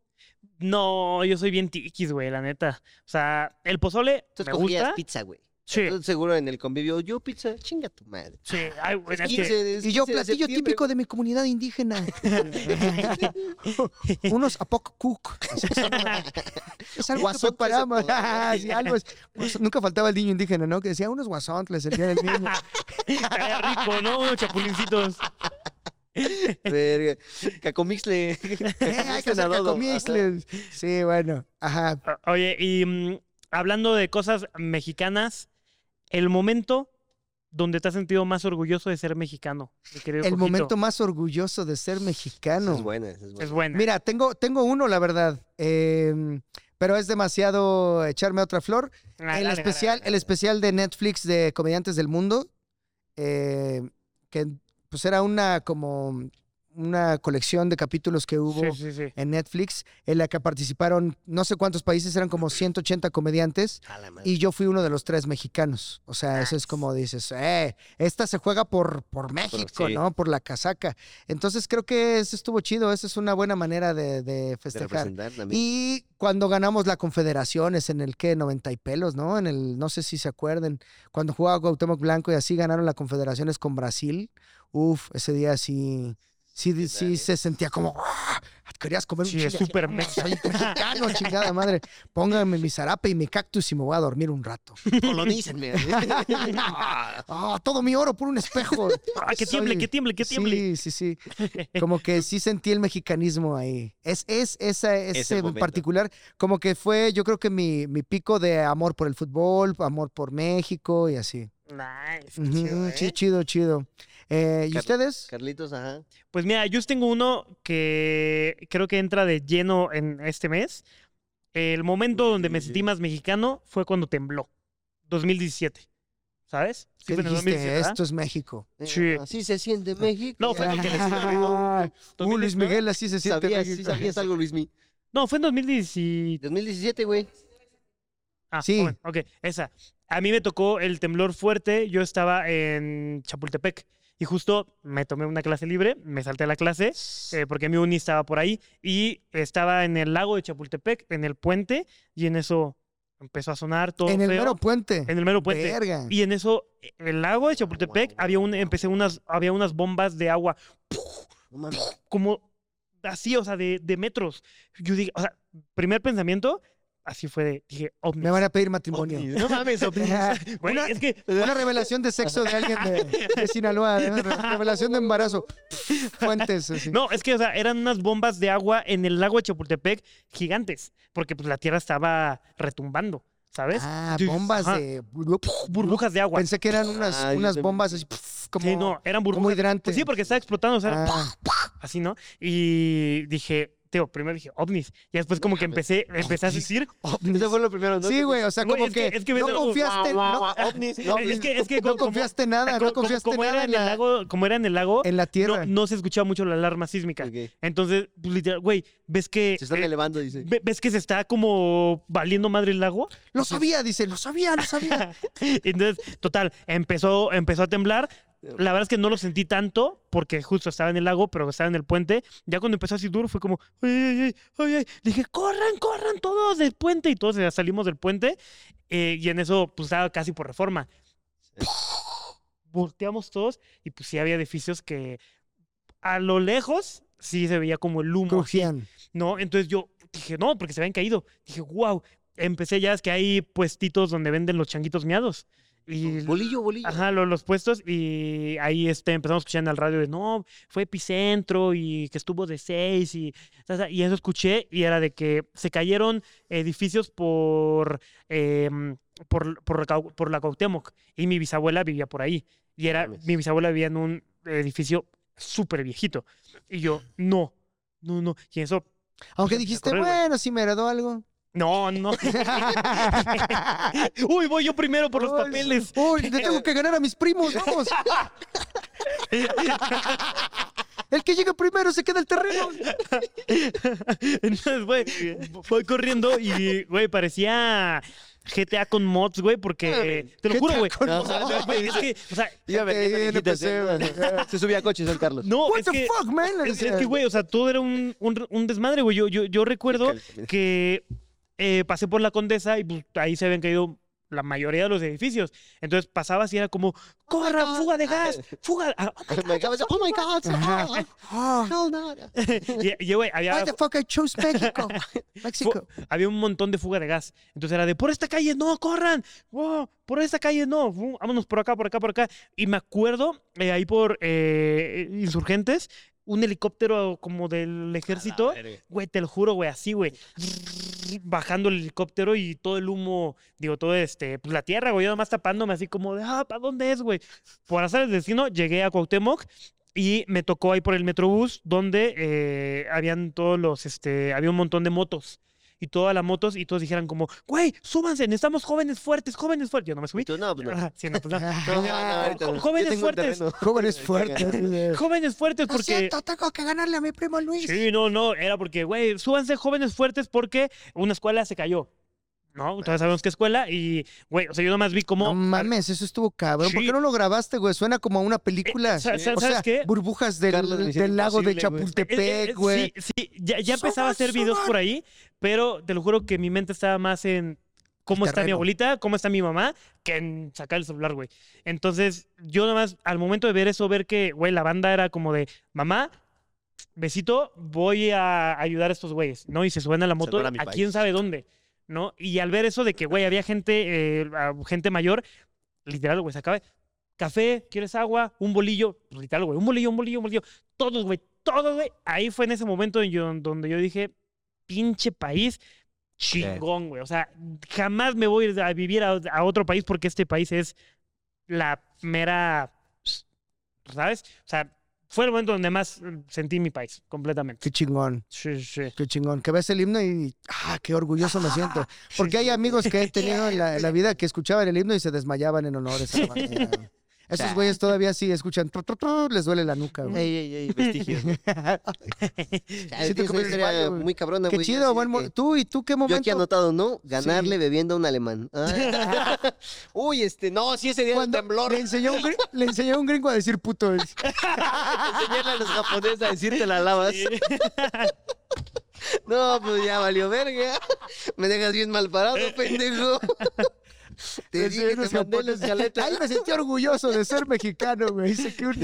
No, yo soy bien tiquis, güey, la neta. O sea, el pozole Tú me gusta. pizza, güey. Sí, Entonces, seguro en el convivio, yo pizza, chinga tu madre. sí. Ay, güey, es que- 15 es Y yo, 15 de platillo típico de mi comunidad indígena. *laughs* Unos apok cook. Es algo que preparamos. Ah, *laughs* sí, algo es- pues, Nunca faltaba el niño indígena, ¿no? Que decía unos guasontles el día del niño. *laughs* Estaría rico, ¿no? Unos chapulincitos. Verga. Cacomixle. Eh, hay que hacer Adobo. cacomixles. Sí, bueno. Ajá. Oye, y mm, hablando de cosas mexicanas, el momento donde te has sentido más orgulloso de ser mexicano, mi querido El momento más orgulloso de ser mexicano. Es buena, es buena. es buena. Mira, tengo, tengo uno, la verdad. em, pero es demasiado echarme otra flor. Ah, el dale, especial, dale, el especial de Netflix de Comediantes del Mundo, eh, que pues era una como una colección de capítulos que hubo dale. Sí, sí, sí. en Netflix, en la que participaron no sé cuántos países, eran como 180 comediantes, y yo fui uno de los tres mexicanos. O sea, eso es como dices, eh, esta se juega por, por México, sí. ¿no? Por la casaca. Entonces creo que eso estuvo chido, esa es una buena manera de, festejar. Y cuando ganamos la Confederaciones en el que 90 y pelos, ¿no? En el, no sé si se acuerden, cuando jugaba Cuauhtémoc Blanco y así ganaron la Confederaciones con Brasil. Uf, ese día sí, sí, sí se sentía como, ¡ah! querías comer un Sí, chile. súper *laughs* Soy mexicano. *laughs* chingada madre. Pónganme mi zarape y mi cactus y me voy a dormir un rato. Colonícenme. *laughs* Ah, todo mi oro por un espejo. Ah, que tiemble, Soy- que tiemble, que tiemble. Sí, sí, sí. Como que sí sentí el mexicanismo ahí. Es, es esa, ese en particular, como que fue, yo creo que mi, mi pico de amor por el fútbol, amor por México y así. Nice, qué chido, ¿eh? sí, chido, chido. Eh, ¿Y Car- ustedes? Carlitos, ajá. Pues mira, yo tengo uno que creo que entra de lleno en este mes. El momento donde me sentí más mexicano fue cuando tembló. 2017. ¿Sabes? Sí, ¿Qué fue en el dijiste? 2017, ¿verdad? Esto es México. Sí. Así se siente México. No, fue en el que les- Ah, Uh, Luis 2019. Miguel, así se siente ¿Sabías, sí México. sabías algo, Luismi? No, fue en 2017. 2017, güey. Ah, Sí. bueno, ok, esa. A mí me tocó el temblor fuerte. Yo estaba en Chapultepec y justo me tomé una clase libre, me salté a la clase eh, porque mi uni estaba por ahí y estaba en el lago de Chapultepec, en el puente, y en eso empezó a sonar todo En el feo. mero puente. en el mero puente. Verga. Y en eso, el lago de Chapultepec, había un, empecé unas, había unas bombas de agua como así, o sea, de, de metros. Yo dije, o sea, primer pensamiento, así fue de, dije, ovnis. Me van a pedir matrimonio. No mames, ovnis. *laughs* Una- es que Una revelación de sexo de alguien de, de Sinaloa. Re- Revelación de embarazo. Fuentes. así. No, es que, o sea, eran unas bombas de agua en el lago de Chapultepec gigantes, porque pues la tierra estaba retumbando, ¿sabes? Ah, bombas ajá, de. burbujas de agua. Pensé que eran unas, Ah, unas bombas así, como, sí, no, eran como burbujas. hidrantes. Pues sí, porque estaba explotando, o sea, Ah, así, ¿no? Y dije, Teo, primero dije ovnis, y después como que empecé, empecé a decir, Eso fue lo primero, ¿no? Sí, güey, o sea, como es que- que, es que ves no el- confiaste, no, ovnis, no, *laughs* es que, es que no como- confiaste nada, como- no confiaste como era nada en en el lago, como era en el lago, en la tierra. no, no se escuchaba mucho la alarma sísmica. Entonces, pues, literal, güey, ves que Se están eh, elevando, dice. ve- ves que se está como valiendo madre el lago. Lo sabía, dice, lo sabía, lo sabía. *laughs* Entonces, total, empezó, empezó a temblar. La verdad es que no lo sentí tanto porque justo estaba en el lago, pero estaba en el puente. Ya cuando empezó así duro fue como, ay, ay, ay, ay, ay". Dije, corran, corran todos del puente. Y todos ya salimos del puente. eh, y en eso, pues estaba casi por reforma. Volteamos todos y pues sí había edificios que a lo lejos sí se veía como el humo. Crujían. ¿no? Entonces yo dije, no, porque se habían caído. Dije, wow. Empecé ya, es que hay puestitos donde venden los changuitos miados. Y, Bolillo, bolillo. ajá, lo- los, puestos y ahí este, empezamos a escuchar en el radio de, no, fue epicentro y que estuvo de seis y, eso escuché y era de que se cayeron edificios por, em, por, por, la Cau- por la Cuauhtémoc y mi bisabuela vivía por ahí. Y era, mi bisabuela vivía en un edificio súper viejito. Y yo, no, no, no. Y eso Aunque dijiste, correr, bueno, sí me heredó algo. No, no. *laughs* Uy, voy yo primero por los Uy, papeles. Uy, le tengo que ganar a mis primos, vamos. *laughs* El que llega primero se queda el terreno. Entonces, güey, voy corriendo y, güey, parecía GTA con mods, güey, porque te lo juro, güey. O sea, güey, es que, o sea, Iba a Ok, vendiendo viejitas, NPC, ¿eh? Se subía a coches, San Carlos. no, What es the que, fuck, man? Es, que, güey, o sea, todo era un, un, un desmadre, güey. Yo, yo, yo recuerdo que eh, pasé por la Condesa y pues, ahí se habían caído la mayoría de los edificios. Entonces pasabas y era como, ¡corra, fuga de gas! ¡Fuga! Ah, Me acabas de- Oh my God. Oh, Oh, hell no. *laughs* y, güey, había, why the fuck I chose México? *laughs* México. había un montón de fuga de gas. Entonces era de, por esta calle, no, corran. Wow, por esta calle, no. Vámonos por acá, por acá, por acá. Y me acuerdo, eh, ahí por eh, Insurgentes, un helicóptero como del ejército. Güey, te lo juro, güey, así, güey. Bajando el helicóptero y todo el humo, digo, todo este, pues la tierra, güey, yo nomás tapándome así como de, ah, ¿para dónde es, güey? Por azar del destino, llegué a Cuauhtémoc y me tocó ahí por el Metrobús donde eh, habían todos los, este, había un montón de motos. Y todas las motos y todos dijeran como, güey, súbanse, necesitamos jóvenes fuertes, jóvenes fuertes. Yo no me Y subí. tú, no, pues no. Ajá, sí, no, pues no. *laughs* *laughs* *laughs* Jóvenes fuertes. Jóvenes fuertes. Jóvenes fuertes Lo porque... siento, tengo que ganarle a mi primo Luis. Sí, no, no, era porque, güey, súbanse jóvenes fuertes porque una escuela se cayó. ¿No? Todos sabemos qué escuela y, güey, o sea, yo nomás vi cómo... No mames, eso estuvo cabrón. ¿Por Sí. qué no lo grabaste, güey? Suena como a una película. Eh, o ¿sabes sea, qué? burbujas del, lago de güey. Eh, eh, Chapultepec, güey. Sí, sí, ya, ya empezaba a hacer videos por ahí, pero te lo juro que mi mente estaba más en cómo está mi abuelita, cómo está mi mamá, que en sacar el celular, güey. Entonces, yo nomás, al momento de ver eso, ver que, güey, la banda era como de, mamá, besito, voy a ayudar a estos güeyes, ¿no? Y se suben a la moto, a quién sabe dónde, ¿no? Y al ver eso de que, güey, había gente, eh, gente mayor, literal, güey, se acaba, café, ¿quieres agua? Un bolillo, pues, literal, güey, un bolillo, un bolillo, un bolillo, todos, güey, todos, güey. Ahí fue en ese momento en yo- donde yo dije, pinche país chingón, güey. O sea, jamás me voy a ir a vivir a, a otro país porque este país es la mera, ¿sabes? O sea, fue el momento donde más sentí mi país, completamente. Qué chingón, Sí, sí. qué chingón. Que ves el himno y, ah, qué orgulloso me siento. Porque hay amigos que he tenido en la, en la *laughs* vida que escuchaban el himno y se desmayaban en honor a esa Esos güeyes todavía sí escuchan, tru, tru, tru, les duele la nuca, güey. Ey, ey, ey, vestigios. Sí, te una historia güey. muy cabrona, Qué güey, chido, así buen que- Tú y tú, ¿qué Yo momento? aquí anotado, ¿no? Ganarle Sí. bebiendo a un alemán. *laughs* *laughs* Uy, este, no, sí, ese día del Cuando temblor. le enseñó, un le enseñó a un gringo a decir puto. *laughs* Enseñarle a los japoneses a decirte la lavas. No, pues ya valió verga. Me dejas bien mal parado, pendejo. Te dije, no te escaleta. Ay, me sentí orgulloso de ser mexicano, güey. Dice que un,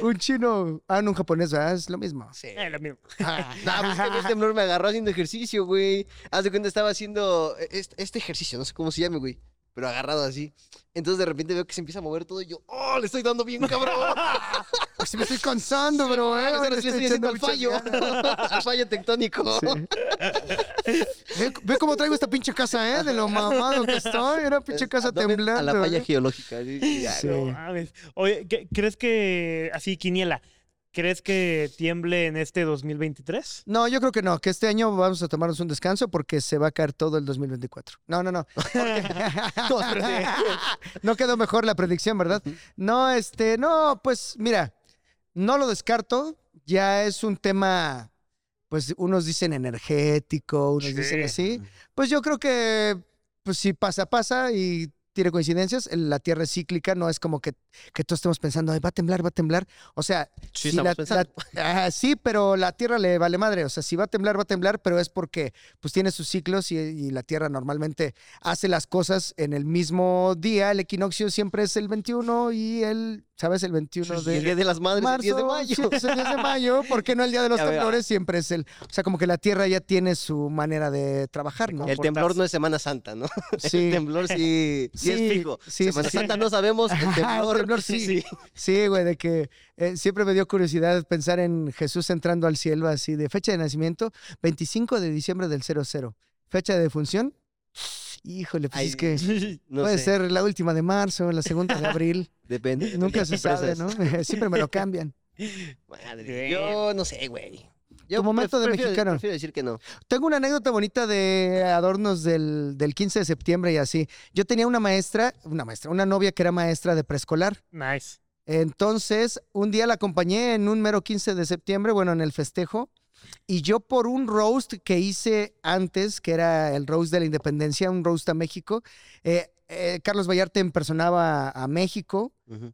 No. un chino. Ah, no, un japonés, ¿verdad? Es lo mismo. Sí. Eh, lo mismo. No, pues es que el temblor me agarró haciendo ejercicio, güey. Haz de cuenta, estaba haciendo este, este ejercicio, no sé cómo se llame, güey. Pero agarrado así. Entonces de repente veo que se empieza a mover todo y yo, ¡oh! Le estoy dando bien, cabrón. *laughs* Pues me estoy cansando, bro. eh, Ahora sí estoy haciendo al fallo. al *laughs* fallo tectónico. Ve, ve cómo traigo esta pinche casa, ¿eh? De lo mamado que estoy. Era pinche casa A- a temblando. la falla ¿eh? geológica. sí, sí, ya, Sí. No mames. Oye, ¿qué- ¿crees que, así, Quiniela, ¿crees que tiemble en este 2023? No, yo creo que no, que este año vamos a tomarnos un descanso porque se va a caer todo el 2024. No, no, no. *laughs* No, quedó mejor la predicción, ¿verdad? No, este, no, pues mira, no lo descarto. Ya es un tema, pues unos dicen energético, unos dicen Sí. así. Pues yo creo que, pues si pasa, pasa y tiene coincidencias. La Tierra es cíclica, no es como que, que todos estemos pensando, "Ay, va a temblar, va a temblar. O sea, Sí, si la- la- ah, *laughs* sí, pero la Tierra le vale madre. O sea, si va a temblar, va a temblar, pero es porque pues tiene sus ciclos y, y la Tierra normalmente hace las cosas en el mismo día. El equinoccio siempre es el 21 y el, ¿sabes? El 21 Y el Día de de las Madres, marzo. *laughs* el 10 de mayo. sí, es el 10 de mayo. ¿Por qué no el Día de los *laughs* temblores? Siempre es el... O sea, como que la Tierra ya tiene su manera de trabajar, ¿no? El temblor no es Semana Santa, ¿no? *laughs* Sí. El temblor sí, sí, es fijo. sí, Semana. Santa no sabemos, el Ajá, el temblor, temblor sí. Sí, güey, de que eh, siempre me dio curiosidad pensar en Jesús entrando al cielo así de fecha de nacimiento, 25 de diciembre del 00. Fecha de defunción, híjole, pues Ay, es que *laughs* No puede sé, ser la última de marzo, la segunda de abril, *laughs* Depende. nunca se sabe, ¿no? *laughs* Siempre me lo cambian. Madre, yo no sé, güey. Yo Tu momento de mexicano. Prefiero decir que no. Tengo una anécdota bonita de adornos del, del 15 de septiembre y así. Yo tenía una maestra, una maestra, una novia que era maestra de preescolar. Nice. Entonces, un día la acompañé en un mero 15 de septiembre, bueno, en el festejo, y yo por un roast que hice antes, que era el roast de la independencia, un roast a México, eh, eh, Carlos Vallarta impersonaba a, México,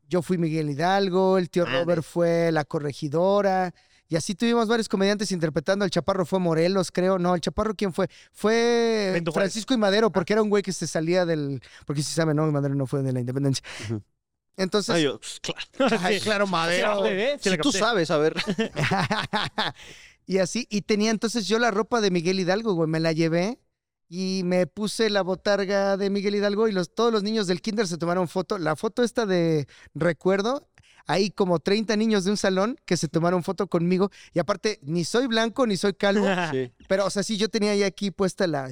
yo fui Miguel Hidalgo, el tío. Robert fue la corregidora. Y así tuvimos varios comediantes interpretando. El Chaparro fue Morelos, creo. No, el Chaparro, ¿quién fue? Fue. Francisco y Madero, porque era un güey que se salía del. Porque si saben, no, Madero no fue de la independencia. Entonces. Ay, yo, claro. Ay, claro, Madero. Sí, Si tú sabes, a ver. *laughs* y así, y tenía entonces yo la ropa de Miguel Hidalgo, güey, me la llevé y me puse la botarga de Miguel Hidalgo y los, todos los niños del kinder se tomaron foto. La foto esta de recuerdo, hay como 30 niños de un salón que se tomaron foto conmigo y aparte ni soy blanco ni soy calvo, *laughs* Sí. pero o sea, sí, yo tenía ahí aquí puesta la...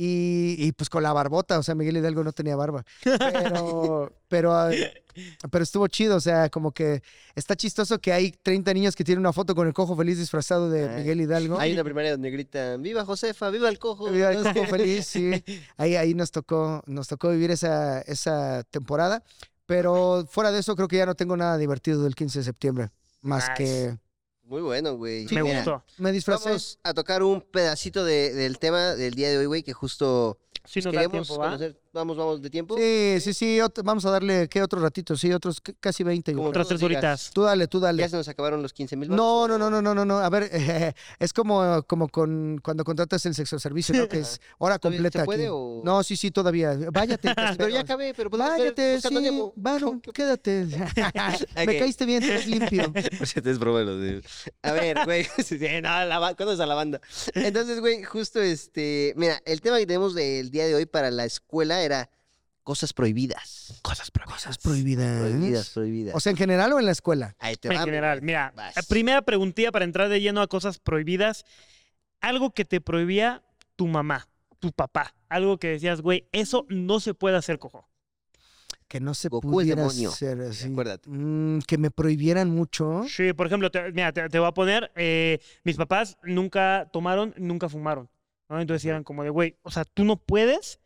Y, y, pues con la barbota, o sea, Miguel Hidalgo no tenía barba. Pero, *laughs* pero, ah, pero estuvo chido, o sea, como que está chistoso que hay 30 niños que tienen una foto con el cojo feliz disfrazado de Ay, Miguel Hidalgo. Hay una primaria donde gritan, ¡Viva Josefa! ¡Viva el cojo! Viva el *laughs* cojo feliz, sí. Ahí, ahí nos tocó, nos tocó vivir esa, esa temporada. Pero fuera de eso, creo que ya no tengo nada divertido del 15 de septiembre. Más Nice. que Muy bueno, güey. Me Mira, gustó. me disfracé. Vamos a tocar un pedacito de- del tema del día de hoy, güey, que justo Sí, pues, nos da tiempo, ¿va? conocer. Vamos, vamos de tiempo. Sí, sí, sí. vamos a darle, ¿qué otro ratito? Sí, otros casi 20. yo Como. Otras tres horitas. Tú dale, tú dale. Ya se nos acabaron los 15 mil No, no, no, no, no, no, no. A ver, *laughs* es como, como con cuando contratas el sexo servicio, ¿no? *laughs* Que es hora ¿Todavía completa se puede aquí. o...? No, sí, sí, todavía. Váyate. te *laughs* Pero ya acabé, pero Váyate, sí. Nemo. Bueno, ¿Qué- quédate. Me caíste bien, te ves limpio. Pues es broma A ver, güey. no, la a la banda. Entonces, güey, justo este. Mira, el tema que tenemos del día de hoy para la escuela era cosas prohibidas. Cosas prohibidas. Cosas prohibidas. Prohibidas, prohibidas. O sea, en general o en la escuela. Ahí te En va, general, mira, Vas. primera preguntilla para entrar de lleno a cosas prohibidas. Algo que te prohibía tu mamá, tu papá. Algo que decías, güey, eso no se puede hacer, cojo. Que no se Goku pudiera demonio, hacer así. acuérdate. Mm, que me prohibieran mucho. Sí, por ejemplo, te- mira, te, te voy a poner, eh, mis papás nunca tomaron, nunca fumaron. ¿no? Entonces eran como de, güey, o sea, tú no puedes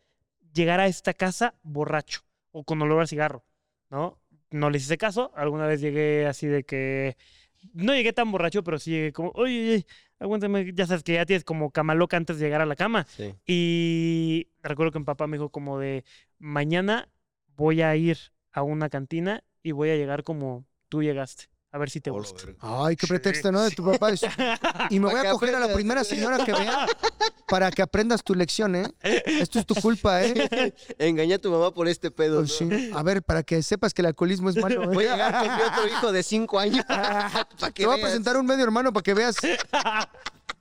llegar a esta casa borracho o con olor a cigarro, ¿no? No les hice caso. Alguna vez llegué así de que, no llegué tan borracho, pero sí llegué como, oye, oye, aguántame, ya sabes que ya tienes como cama loca antes de llegar a la cama. Sí. Y recuerdo que mi papá me dijo como de, mañana voy a ir a una cantina y voy a llegar como tú llegaste, A ver si te Oh, la gusta. Ay, qué pretexto, ¿no? De tu papá. Y me voy a coger a la primera señora que vea para que aprendas tu lección, ¿eh? Esto es tu culpa, ¿eh? Engañé a tu mamá por este pedo. Pues ¿no? sí. A ver, para que sepas que el alcoholismo es malo. ¿eh? Voy a llegar con mi otro hijo de cinco años. *laughs* para que Te voy a presentar un medio hermano para que veas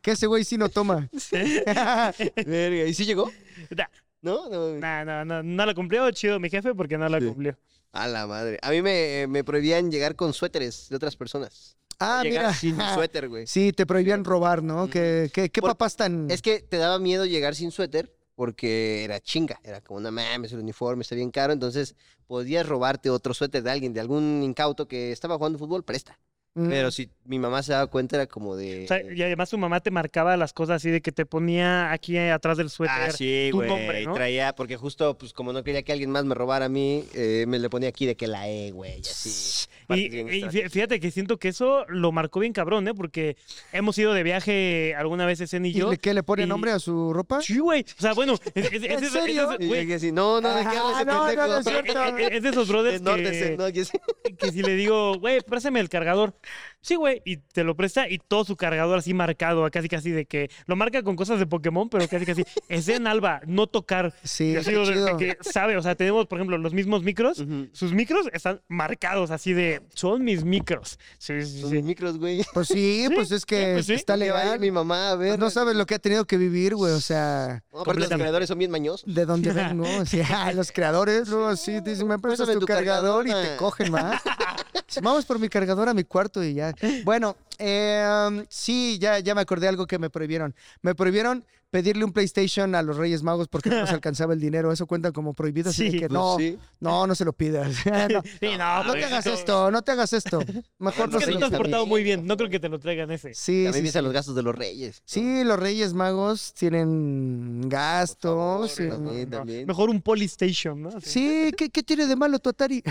que ese güey sí no toma. Verga, ¿Y sí llegó? Nah, ¿No? no. nah, no, no, no la cumplió, chido mi jefe, porque no la Sí. cumplió. A la madre. A mí me, me prohibían llegar con suéteres de otras personas. Ah, llegar mira. sin *laughs* suéter, güey. Sí, te prohibían robar, ¿no? ¿Qué, qué, qué Por- papás tan...? Es que te daba miedo llegar sin suéter porque era chinga. Era como, no mames, el uniforme está bien caro. Entonces podías robarte otro suéter de alguien, de algún incauto que estaba jugando fútbol, presta. Mm, Pero si mi mamá se daba cuenta, era como de. O sea, y además tu mamá te marcaba las cosas así de que te ponía aquí atrás del suéter. Ah, sí, güey. ¿no? Traía, porque justo, pues como no quería que alguien más me robara a mí, eh, me le ponía aquí de que la E, güey, así. Y, y fíjate que siento que eso lo marcó bien cabrón, ¿eh? Porque hemos ido de viaje alguna vez Esen y ¿Y yo. le- qué le pone y- nombre a su ropa? Sí, güey. O sea, bueno, *laughs* es, es- es- ¿En es- serio? es- Y güey, yo así, no, no, ¿de qué Ah, no, no, no es cierto. es- de esos brothers De norte, que, ¿no? Que sí. que si le digo, güey, préstame el cargador. Sí, güey, y te lo presta y todo su cargador así marcado, casi casi de que lo marca con cosas de Pokémon, pero casi casi *laughs* es en Alba, no tocar. Sí, así, de- que sabe, o sea, tenemos, por ejemplo, los mismos micros. Sus micros están marcados así de, son mis micros. Sí, sí, Son sí. mis micros, güey. *laughs* Pues sí, Sí, pues es que pues sí. está legal. mi mamá a ver. No sabes lo que ha tenido que vivir, güey. O sea, No, aparte los creadores son bien mañosos. de dónde vengo. *laughs* O sea, los creadores, luego así dicen, me prestas tu tu cargador y te cargador. cogen más. Vamos por mi cargador a mi cuarto y ya. *laughs* Bueno, eh, sí, ya, ya me acordé algo que me prohibieron. Me prohibieron pedirle un PlayStation a los Reyes Magos porque no nos *laughs* alcanzaba el dinero. Eso cuenta como prohibido. Así Sí, que Pues no, sí. no, no se lo pidas. *laughs* no, Sí, no, no te hagas esto, no te hagas esto. Mejor Es no que se te has portado muy bien. No creo que te lo traigan ese. Sí, También sí. los gastos de los reyes. Sí, los Reyes Magos tienen gastos. sí. También, también. Mejor un Polystation, ¿no? Sí, ¿qué, qué tiene de malo tu Atari?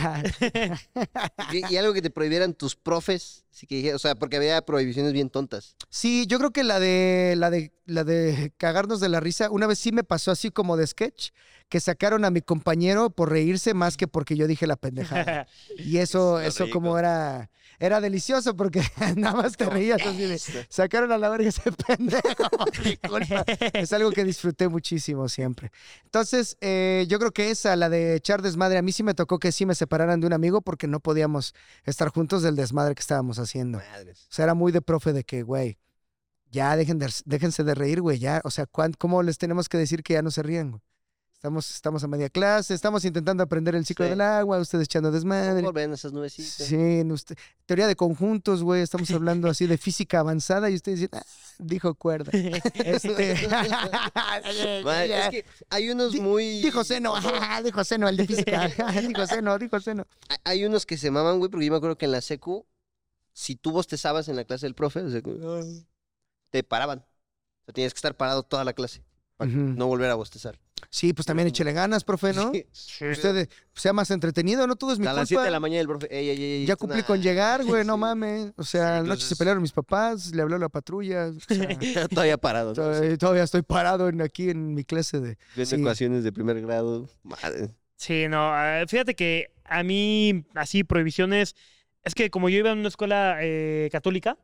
Y, y algo que te prohibieran tus profes. Así que dije, o sea, porque había prohibiciones bien tontas. Sí, yo creo que la de la de la de *laughs* cagarnos de la risa, una vez sí me pasó así como de sketch, que sacaron a mi compañero por reírse más que porque yo dije la pendejada. *laughs* Y eso, eso como era, era delicioso porque *laughs* nada más te reías así de, sacaron a la verga ese pendejo. *laughs* Es algo que disfruté muchísimo siempre. Entonces, eh, yo creo que esa, la de echar desmadre, a mí sí me tocó que sí me separaran de un amigo porque no podíamos estar juntos del desmadre que estábamos haciendo. Madres. O sea, era muy de profe de que, güey, ya dejen de, déjense de reír, güey, ya. O sea, ¿cuán- ¿cómo les tenemos que decir que ya no se ríen, güey? Estamos, estamos a media clase, estamos intentando aprender el ciclo Sí. del agua, ustedes echando desmadre. Volver esas nubecitas. Sí, usted- teoría de conjuntos, güey, estamos *laughs* hablando así de física avanzada y ustedes dicen, "Ah", dijo cuerda. *laughs* Este... *laughs* Madre, es que hay unos muy. Dijo seno, dijo seno, el de física. dijo seno, dijo seno. Hay- unos que se maman, güey, porque yo me acuerdo que en la secu, si tú bostezabas en la clase del profe, te paraban. O sea, tenías que estar parado toda la clase para no volver a bostezar. Sí, pues también échele ganas, profe, ¿no? Sí. Usted eh, sea más entretenido, no todo es mi a culpa. las 7 de la mañana el profe, ey, ey, ey, Ya cumplí nah". con llegar, *laughs* güey, no Sí. mames. O sea, Sí, anoche se entonces- pelearon mis papás, le habló la patrulla. o sea, *laughs* Todavía parado. ¿no? todavía, todavía estoy parado en, aquí en mi clase de... Viendo sí. ecuaciones de primer grado. Madre. Sí, no, fíjate que a mí, así, prohibiciones, es que como yo iba en una escuela eh, católica,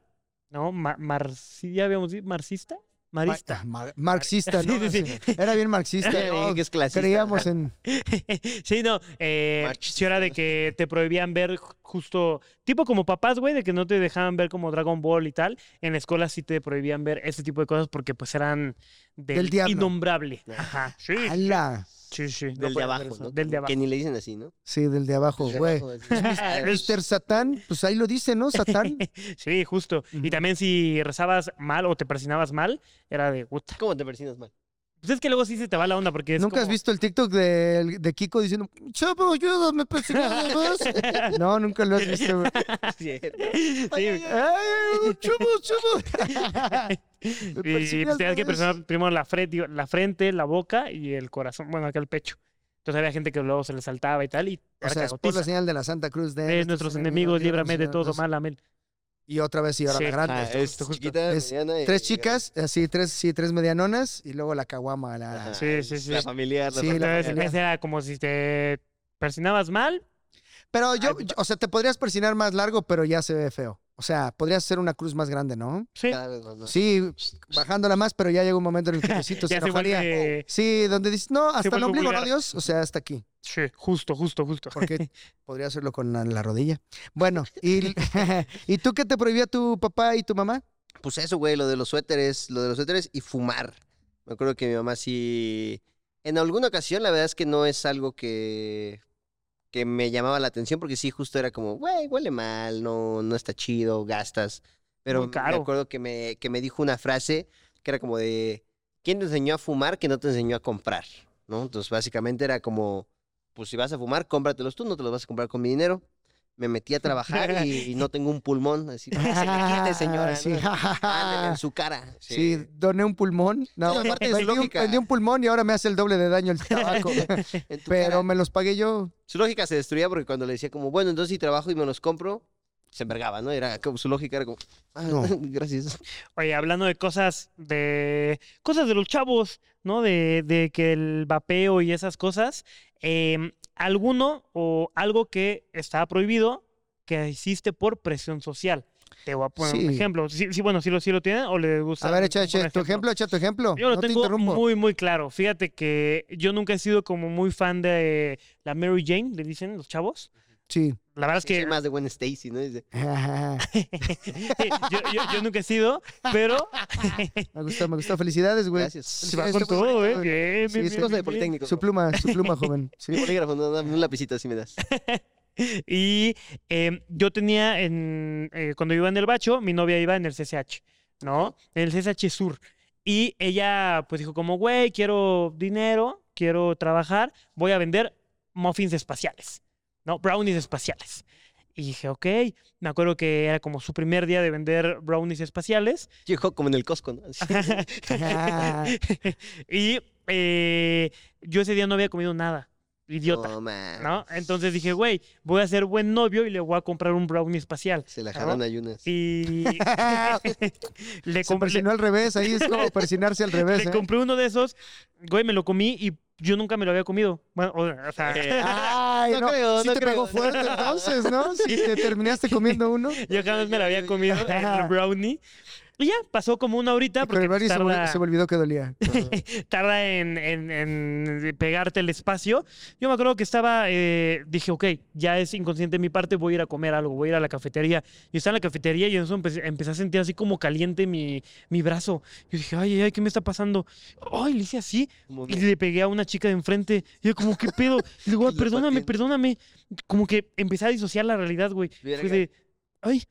¿no? Ma- marci- ya habíamos dicho, marxista, marista. Ma- marxista, ¿no? *laughs* Sí, sí, sí. Era bien marxista. *laughs* ¿no? que es clasista. Creíamos en... *laughs* sí, no, eh, sí era de que te prohibían ver ju- justo, tipo como papás, güey, de que no te dejaban ver como Dragon Ball y tal. En la escuela sí te prohibían ver ese tipo de cosas porque pues eran del, Del diablo. innombrable. Ajá, sí, ¡Hala! sí, sí. no Del de podías ver abajo, ¿no? Del de abajo. Que ni le dicen así, ¿no? Sí, del de abajo, de güey. *laughs* Mr. Satán, pues ahí lo dice, ¿no? Satán. *laughs* Sí, justo. Y también si rezabas mal o te persinabas mal, era de puta. ¿Cómo te persinas mal? Pues es que luego sí se te va la onda porque es ¿Nunca has como- visto el TikTok de, de Kiko diciendo, chavo, ayúdame, persignado más"? *laughs* No, nunca lo has visto, güey. Sí. ¡Ay, chavo, chavo! Y pues tenías que presionar primero la frente, la frente, la boca y el corazón, bueno, acá el pecho. Entonces había gente que luego se le saltaba y tal, y O sea, es por la señal de la Santa Cruz de... De nuestros enemigos, líbrame de todo mal, amén. Y otra vez, y ahora Sí. la grande. Ah, justo, chiquita, Es mediana y- Tres chicas, así, tres, sí, tres medianonas, y luego la caguama. La, Sí, sí, sí. La familiar. la Sí, la familiar. Entonces, era como si te persinabas mal, Pero yo, Ay, yo- o sea, te podrías persinar más largo, pero ya se ve feo. O sea, podrías hacer una cruz más grande, ¿no? Sí. Cada vez más, ¿no? Sí, bajándola más, pero ya llega un momento en el que Diosito se vuelve- Sí, donde dices, no, hasta el ombligo, ¿no. Dios? O sea, hasta aquí. Sí, justo, justo, justo. Porque *laughs* podría hacerlo con la, la rodilla. Bueno, ¿y, *laughs* ¿y tú qué te prohibía tu papá y tu mamá? Pues eso, güey, lo de los suéteres, lo de los suéteres y fumar. Me acuerdo que mi mamá sí... En alguna ocasión, la verdad es que no es algo que, que me llamaba la atención, porque sí, justo era como, güey, huele mal, no, no está chido, gastas. Pero me acuerdo que me, que me dijo una frase que era como de, ¿quién te enseñó a fumar que no te enseñó a comprar? ¿No? Entonces, básicamente era como, pues si vas a fumar, cómpratelos tú, no te los vas a comprar con mi dinero. Me metí a trabajar y, y no tengo un pulmón, así, "Ah, se le quite, señora. Sí, ¿no? Ándale, en su cara. Sí, doné un pulmón. No, Sí, aparte vendí, un, lógica. vendí un pulmón y ahora me hace el doble de daño el tabaco. *laughs* Pero cara. me los pagué yo. Su lógica se destruía porque cuando le decía como, bueno, entonces si trabajo y me los compro, se envergaba, ¿no? Era como, su lógica era como, ah, No. *laughs* gracias. Oye, hablando de cosas de cosas de los chavos, ¿no? De, de que el vapeo y esas cosas. em, alguno o algo que estaba prohibido que hiciste por presión social. Te voy a poner un ejemplo. Sí, sí, bueno, sí lo, sí lo tienen o le gusta. A ver, echa, echa tu ejemplo, echa tu ejemplo. Yo lo no tengo muy, muy claro. Fíjate que yo nunca he sido como muy fan de la Mary Jane, le dicen los chavos. Sí. La verdad es Que más de Gwen Stacy, ¿no? Dice, *laughs* yo, yo- yo nunca he sido, pero *laughs* me gustó, me gustó. Felicidades, güey. gracias. se va con todo, ¿eh? Bien, Sí, bien, bien, cosa de. Politécnico. Su pluma, su pluma, *laughs* joven. Sí. Bolígrafo, no, dame un lapicito así me das. Y em, yo tenía, en, eh, cuando iba en el bacho, mi novia iba en el CCH, ¿no? En el CCH Sur. Y ella pues dijo como, güey, quiero dinero, quiero trabajar, voy a vender muffins espaciales, ¿no? Brownies espaciales. Y dije, ok, me acuerdo que era como su primer día de vender brownies espaciales. Llegó como en el Costco, ¿no? *laughs* Y eh, yo ese día no había comido nada, idiota. No, man. ¿no? Entonces dije, güey, voy a ser buen novio y le voy a comprar un brownie espacial. Se la ¿no? jalan ayunas. Y *laughs* *laughs* le, Se compré, persinó al revés, ahí es como *laughs* persinarse al revés. le ¿eh? compré uno de esos, güey, me lo comí y yo nunca me lo había comido. Bueno, o, sea, Ay, No no, creo, sí no te creo. pegó fuerte entonces, ¿no? Sí, te terminaste comiendo uno. yo jamás me lo había comido, el brownie. Y ya, pasó como una horita Pero el porque Barry se, me- tarda, se me olvidó que dolía. *laughs* tarda en, en- en pegarte el espacio. Yo me acuerdo que estaba, eh, dije, ok, ya es inconsciente de mi parte, voy a ir a comer algo, voy a ir a la cafetería. Y estaba en la cafetería y en eso empecé, empecé a sentir así como caliente mi, mi brazo. Yo dije, ay, ay, ay, ¿qué me está pasando? Ay, le hice así y le pegué a una chica de enfrente. Y yo como, ¿qué pedo? *laughs* Y digo, "Ay, Lo perdóname, perdóname. Como que empecé a disociar la realidad, güey. Fue de, ay,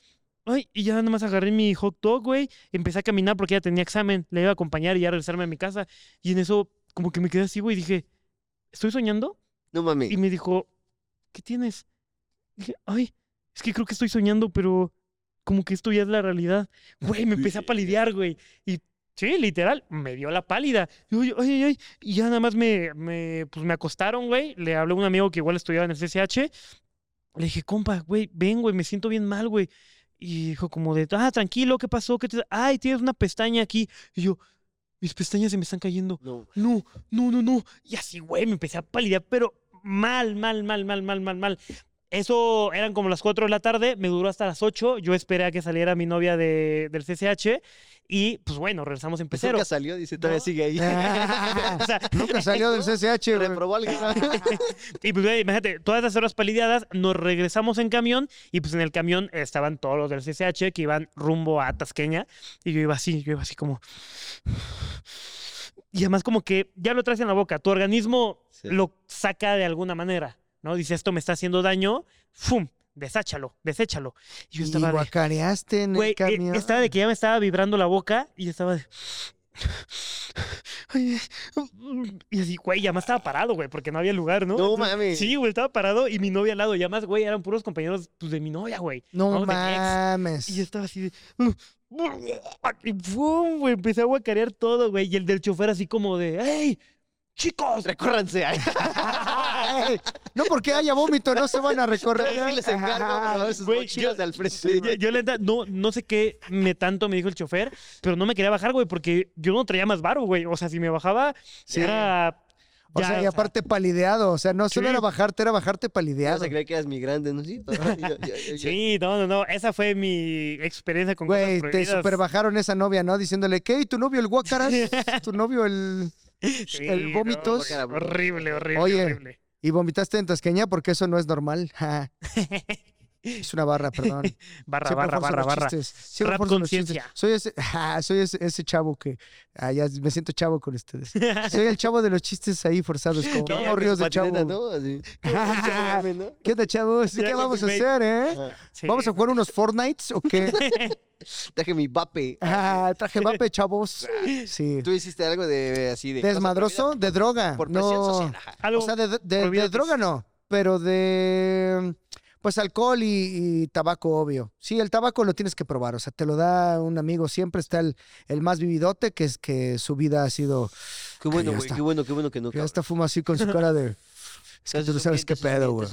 ay, y ya nada más agarré mi hot dog, güey. Empecé a caminar porque ya tenía examen. Le iba a acompañar y ya regresarme a mi casa. Y en eso, como que me quedé así, güey. y Dije, ¿estoy soñando? No mami. Y me dijo, ¿qué tienes? Dije, ay, es que creo que estoy soñando, pero como que esto ya es la realidad. Güey, me empecé a *laughs* palidear, güey. Y sí, literal, me dio la pálida. Y, yo, ay, ay, ay. Y ya nada más me, me, pues me acostaron, güey. Le hablé a un amigo que igual estudiaba en el CCH. Le dije, compa, güey, ven, güey, me siento bien mal, güey. Y dijo como de, ah, tranquilo, ¿qué pasó? ¿Qué te... Ay, tienes una pestaña aquí. Y yo, mis pestañas se me están cayendo No. no, no, no, no. Y así, güey, me empecé a palidear, pero mal, mal, mal, mal, mal, mal, mal. Eso eran como las 4 de la tarde, me duró hasta las 8. Yo esperé a que saliera mi novia de, del CCH y, pues bueno, regresamos en Pues pecero. nunca salió, dice, todavía No. sigue ahí. *laughs* O sea, *laughs* Nunca salió del CCH, güey. Reprobó algo. *laughs* y pues, güey, imagínate, todas esas horas palideadas, nos regresamos en camión y pues en el camión estaban todos los del CCH que iban rumbo a Tasqueña y yo iba así, yo iba así como... Y además como que ya lo traes en la boca, tu organismo Sí. lo saca de alguna manera, ¿no? Dice, esto me está haciendo daño, ¡fum! Desáchalo, deséchalo. Y yo Y estaba de, guacareaste en güey, el eh, camión. estaba de que ya me estaba vibrando la boca y yo estaba de... Ay, Y así, güey, ya más estaba parado, güey, porque no había lugar, ¿no? No mames. Sí, güey, estaba parado y mi novia al lado. Y además, güey, eran puros compañeros pues, de mi novia, güey. No mames. Y yo estaba así de... Y ¡pum! güey, empecé a guacarear todo, güey. Y el del chofer así como de... ¡Ey! ¡Chicos! Recórranse. *laughs* No porque haya vómito, no se van a recorrer. sí les encargo, Güey, yo- de al frente. Yo, yo la neta, no, no sé qué me tanto me dijo el chofer, pero no me quería bajar, güey, porque yo no traía más varo, güey. O sea, si me bajaba, Sí. era... O Ya, sea, o y sea. aparte palideado. O sea, no solo Sí. era bajarte, era bajarte palideado. se creía que eras migrante, ¿no? Sí. Yo- yo- yo- yo- Sí, no, no, no. Esa fue mi experiencia con Güey, te super bajaron esa novia, ¿no? Diciéndole, ¿qué? ¿Y tu novio el guacaras? *laughs* ¿Tu novio el...? Sí, el no, vómitos? horrible, horrible, Oye. horrible. ¿Y vomitaste en tasqueña? Porque eso no es normal. *laughs* *laughs* Es una barra, perdón. *laughs* Barra, Siempre barra, barra, barra. Rap conciencia. Soy ese, ja, *laughs* soy ese, ese chavo que... ah, ya me siento chavo con ustedes. Soy el chavo de los chistes ahí forzados, como No, no, con ríos de chavo. patineta, ¿no? Así. *laughs* Chavo, ¿no? ¿Qué onda, chavos? ¿Qué vamos a hacer, eh? Sí. ¿Vamos a jugar unos Fortnites o qué? Traje mi vape. Ah, traje vape, chavos. Sí. Tú hiciste algo de así de. ¿Desmadroso? De droga. Por presión no. social. O sea, de, de- de olvídate. droga no, pero de pues alcohol y, y tabaco, obvio. Sí, el tabaco lo tienes que probar, o sea, te lo da un amigo, siempre está el, el más vividote, que es que su vida ha sido, Qué bueno, güey. Qué bueno, qué bueno que no. que ya está fuma así con su cara de... *laughs* Es que tú no sabes qué pedo, güey.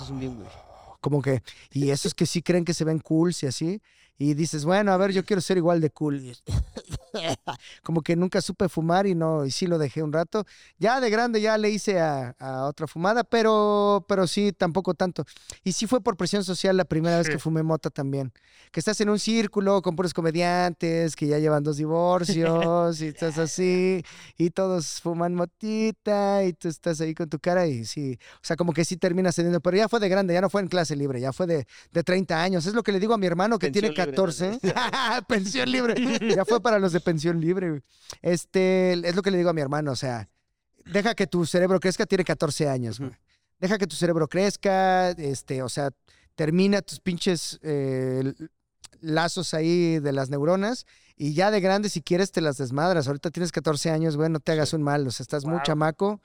Como que, y esos que sí creen que se ven cool y así, y dices, bueno, a ver, yo quiero ser igual de cool. *laughs* *laughs* Como que nunca supe fumar y no, y sí lo dejé un rato. Ya de grande ya le hice a, a otra fumada, pero, pero sí, tampoco tanto. Y sí fue por presión social la primera vez que fumé mota también. Que estás en un círculo con puros comediantes que ya llevan dos divorcios y estás así, y todos fuman motita y tú estás ahí con tu cara y sí, o sea, como que sí terminas cediendo, pero ya fue de grande, ya no fue en clase libre, ya fue de, de 30 años. Es lo que le digo a mi hermano que tiene Pensión libre, 14. *laughs* pensión libre. *laughs* ya fue para los de pensión libre. güey. Este, es lo que le digo a mi hermano, o sea, deja que tu cerebro crezca, tiene 14 años. güey. Deja que tu cerebro crezca, este, o sea, termina tus pinches eh, lazos ahí de las neuronas y ya de grande si quieres te las desmadras. Ahorita tienes 14 años, güey, no te hagas un mal, o sea, estás muy chamaco.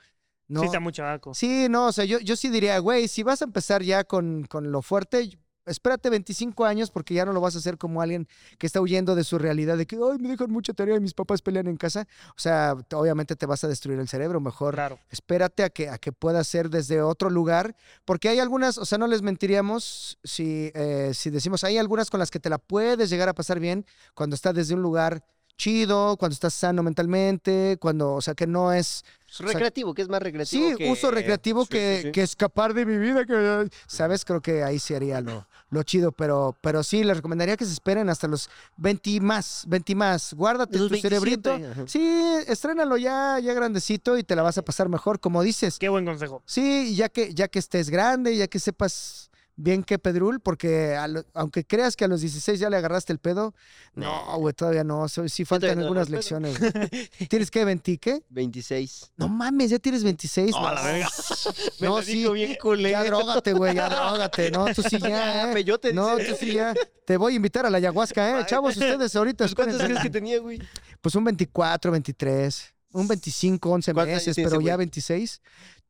No, Sí, está muy chavaco. Sí, no, o sea, yo, yo sí diría, güey, si vas a empezar ya con, con lo fuerte, espérate 25 años porque ya no lo vas a hacer como alguien que está huyendo de su realidad de que, ay, me dejan mucha tarea y mis papás pelean en casa. O sea, obviamente te vas a destruir el cerebro, mejor Claro. espérate a que, a que pueda ser desde otro lugar, porque hay algunas, o sea, no les mentiríamos si, eh, si decimos, hay algunas con las que te la puedes llegar a pasar bien cuando estás desde un lugar chido, cuando estás sano mentalmente, cuando, o sea, que no Es recreativo, que es más recreativo. Sí, que- uso recreativo Sí, que, sí, sí. que escapar de mi vida, que, ¿sabes? Creo que ahí sí haría lo, lo chido, pero, pero sí, les recomendaría que se esperen hasta los 20 y más, 20 y más. Guárdate Los tu 27, cerebrito. ajá. Sí, estrénalo ya, ya grandecito y te la vas a pasar mejor, como dices. Qué buen consejo. Sí, ya que, ya que estés grande, ya que sepas bien qué pedrul, porque lo- aunque creas que a los 16 ya le agarraste el pedo, no, güey, todavía no. Sí faltan no algunas lecciones. *laughs* ¿Tienes que 20 qué? 26. No mames, ya tienes 26. No, la verga. *laughs* Me No, lo sí, bien culero. Ya drógate, güey, ya drógate. No, tú sí *laughs* ya, ¿eh? Peyote, No, tú sí ya. Te voy a invitar a la ayahuasca, ¿eh? Chavos, ustedes ahorita. Pues, ¿Cuántos espérense. crees que tenía, güey? Pues un 24, 23, un 25, 11 ¿Cuántos años meses, pero ya güey? 26.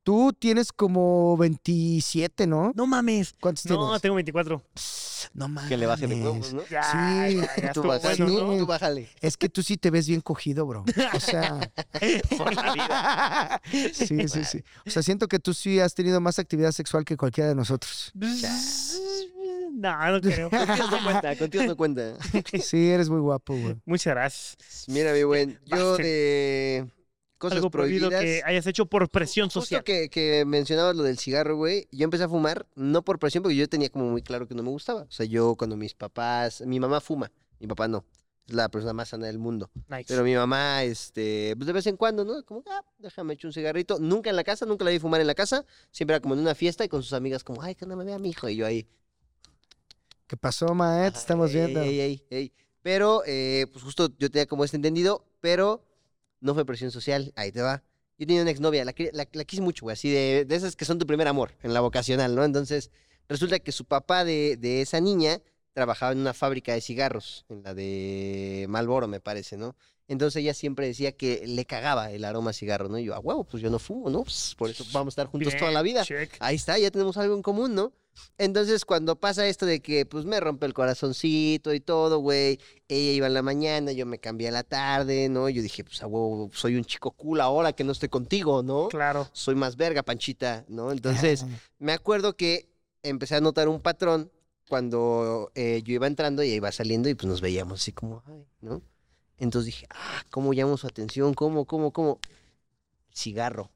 Tú tienes como 27, ¿no? No mames. ¿Cuántos No, tienes? tengo 24. No mames. Que le baje de huevos, ¿no? Ya, Sí, ya, ya Tú bájale, bueno, ¿no? tú bájale. Es que tú sí te ves bien cogido, bro. O sea, *laughs* Por la vida. sí, sí, sí. O sea, siento que tú sí has tenido más actividad sexual que cualquiera de nosotros. No, no *laughs* creo. Contigo no cuenta, contigo no cuenta. Sí, eres muy guapo, güey. Muchas gracias. Mira, mi buen, yo de cosas Algo prohibido prohibidas. que hayas hecho por presión Justo social. que, que mencionabas lo del cigarro, güey, yo empecé a fumar, no por presión, porque yo tenía como muy claro que no me gustaba. O sea, yo cuando mis papás, mi mamá fuma, mi papá no, es la persona más sana del mundo. Nice. Pero mi mamá, este, pues de vez en cuando, ¿no? Como, ah, déjame echar un cigarrito. Nunca en la casa, nunca la vi fumar en la casa. Siempre era como en una fiesta y con sus amigas, como, ay, que no me vea mi hijo. Y yo ahí, ¿Qué pasó, Maet? Estamos Ey, viendo. ey, ey, ey. Pero, eh, pues justo yo tenía como este entendido, pero no fue presión social. Ahí te va. Yo tenía una exnovia, la, la, la quise mucho, güey, así de, de esas que son tu primer amor en la vocacional, ¿no? Entonces, resulta que su papá de, de esa niña trabajaba en una fábrica de cigarros, en la de Malboro, me parece, ¿no? Entonces ella siempre decía que le cagaba el aroma a cigarro, ¿no? Y yo, a huevo, pues yo no fumo, ¿no? Pues, por eso vamos a estar juntos toda la vida. check. Ahí está, ya tenemos algo en común, ¿no? Entonces, cuando pasa esto de que, pues, me rompe el corazoncito y todo, güey, ella iba en la mañana, yo me cambié a la tarde, ¿no? Yo dije, pues, a huevo, soy un chico cool ahora que no estoy contigo, ¿no? Claro. Soy más verga, panchita, ¿no? Entonces, me acuerdo que empecé a notar un patrón cuando eh, yo iba entrando y ella iba saliendo y, pues, nos veíamos así como, ay, ¿no? Entonces dije, ah, ¿cómo llamo su atención? ¿Cómo, cómo, cómo? Cigarro.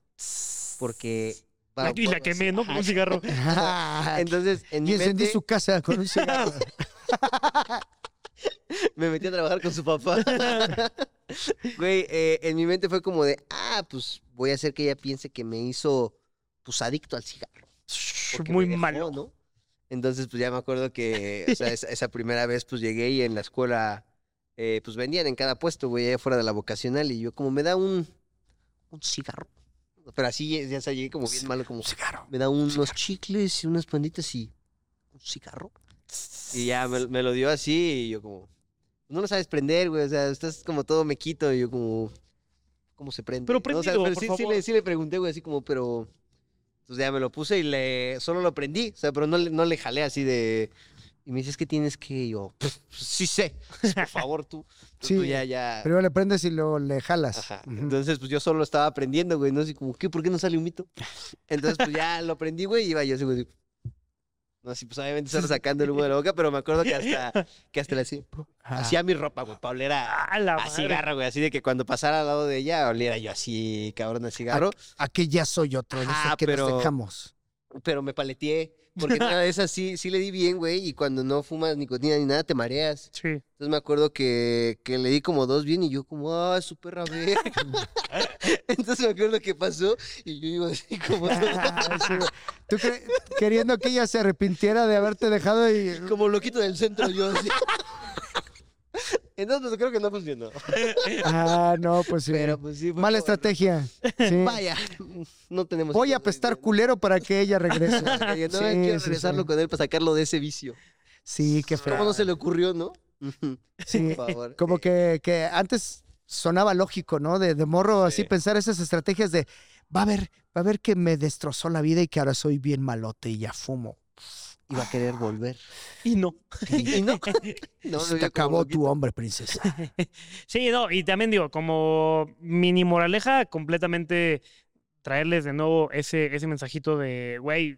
porque... Y la quemé, ¿no? Con un cigarro. *laughs* Entonces, en y mi encendí mente, su casa con un cigarro. *laughs* me metí a trabajar con su papá. *laughs* Güey, eh, en mi mente fue como de, ah, pues voy a hacer que ella piense que me hizo, pues, adicto al cigarro. Muy dejó, malo. ¿no? Entonces, pues ya me acuerdo que o sea, esa, esa primera vez, pues llegué y en la escuela, eh, pues vendían en cada puesto, güey, allá fuera de la vocacional. Y yo, como, me da un, un cigarro. Pero así, ya se llegué como bien malo, como, cigarro. me da unos chicles y unas panditas y un cigarro. Y ya me, me lo dio así y yo como, no lo sabes prender, güey, o sea, estás como todo mequito y yo como, ¿cómo se prende? Pero ¿no? O sea, prendido, pero por sí, sí favor. le, sí le pregunté, güey, así como, pero... Entonces ya me lo puse y le, solo lo prendí, o sea, pero no, no le jalé así de... Y me dices que tienes que, y yo, "Pues, sí sé, por favor tú. *laughs* Tú, Sí, tú ya, ya. Primero le prendes y luego le jalas. Ajá. Entonces, pues yo solo lo estaba aprendiendo, güey, no así como, ¿qué? ¿Por qué no sale un mito? Entonces, pues ya lo aprendí, güey, y iba yo así, güey. No, así, pues obviamente solo sacando el humo de la boca, pero me acuerdo que hasta, que hasta le hacía, hacía mi ropa, güey, para oler a, ¡A la a cigarro, güey, así de que cuando pasara al lado de ella, oliera yo así, cabrón, a cigarro, Aquí ya soy otro, que pero- nos dejamos. pero me paleteé, porque *laughs* una de esas sí, sí le di bien, güey, y cuando no fumas nicotina ni nada, te mareas. Sí. Entonces me acuerdo que, que le di como dos bien y yo como, ah, su perra verga. Entonces me acuerdo que pasó y yo iba así como, *laughs* sí. Tú *laughs* queriendo que ella se arrepintiera de haberte dejado y... como loquito del centro yo así. *laughs* Entonces pues, creo que no funcionó. *laughs* Ah, no, pues sí. Pero pues sí. Mala estrategia. Sí. Vaya, no tenemos... Voy a apestar culero para que ella regrese. *laughs* No, Sí, quiero sí, regresarlo sí. con él para sacarlo de ese vicio. Sí, qué feo. ¿Cómo no se le ocurrió, no? Sí, Por favor. como que, que antes sonaba lógico, ¿no? De, de morro así Sí. pensar esas estrategias de va a ver, va a ver que me destrozó la vida y que ahora soy bien malote y ya fumo. Iba a querer volver. Y no. Y no. *laughs* no Se te acabó tu hombre, princesa. *laughs* Sí, no, y también digo, como mini moraleja, completamente traerles de nuevo ese, ese mensajito de, güey,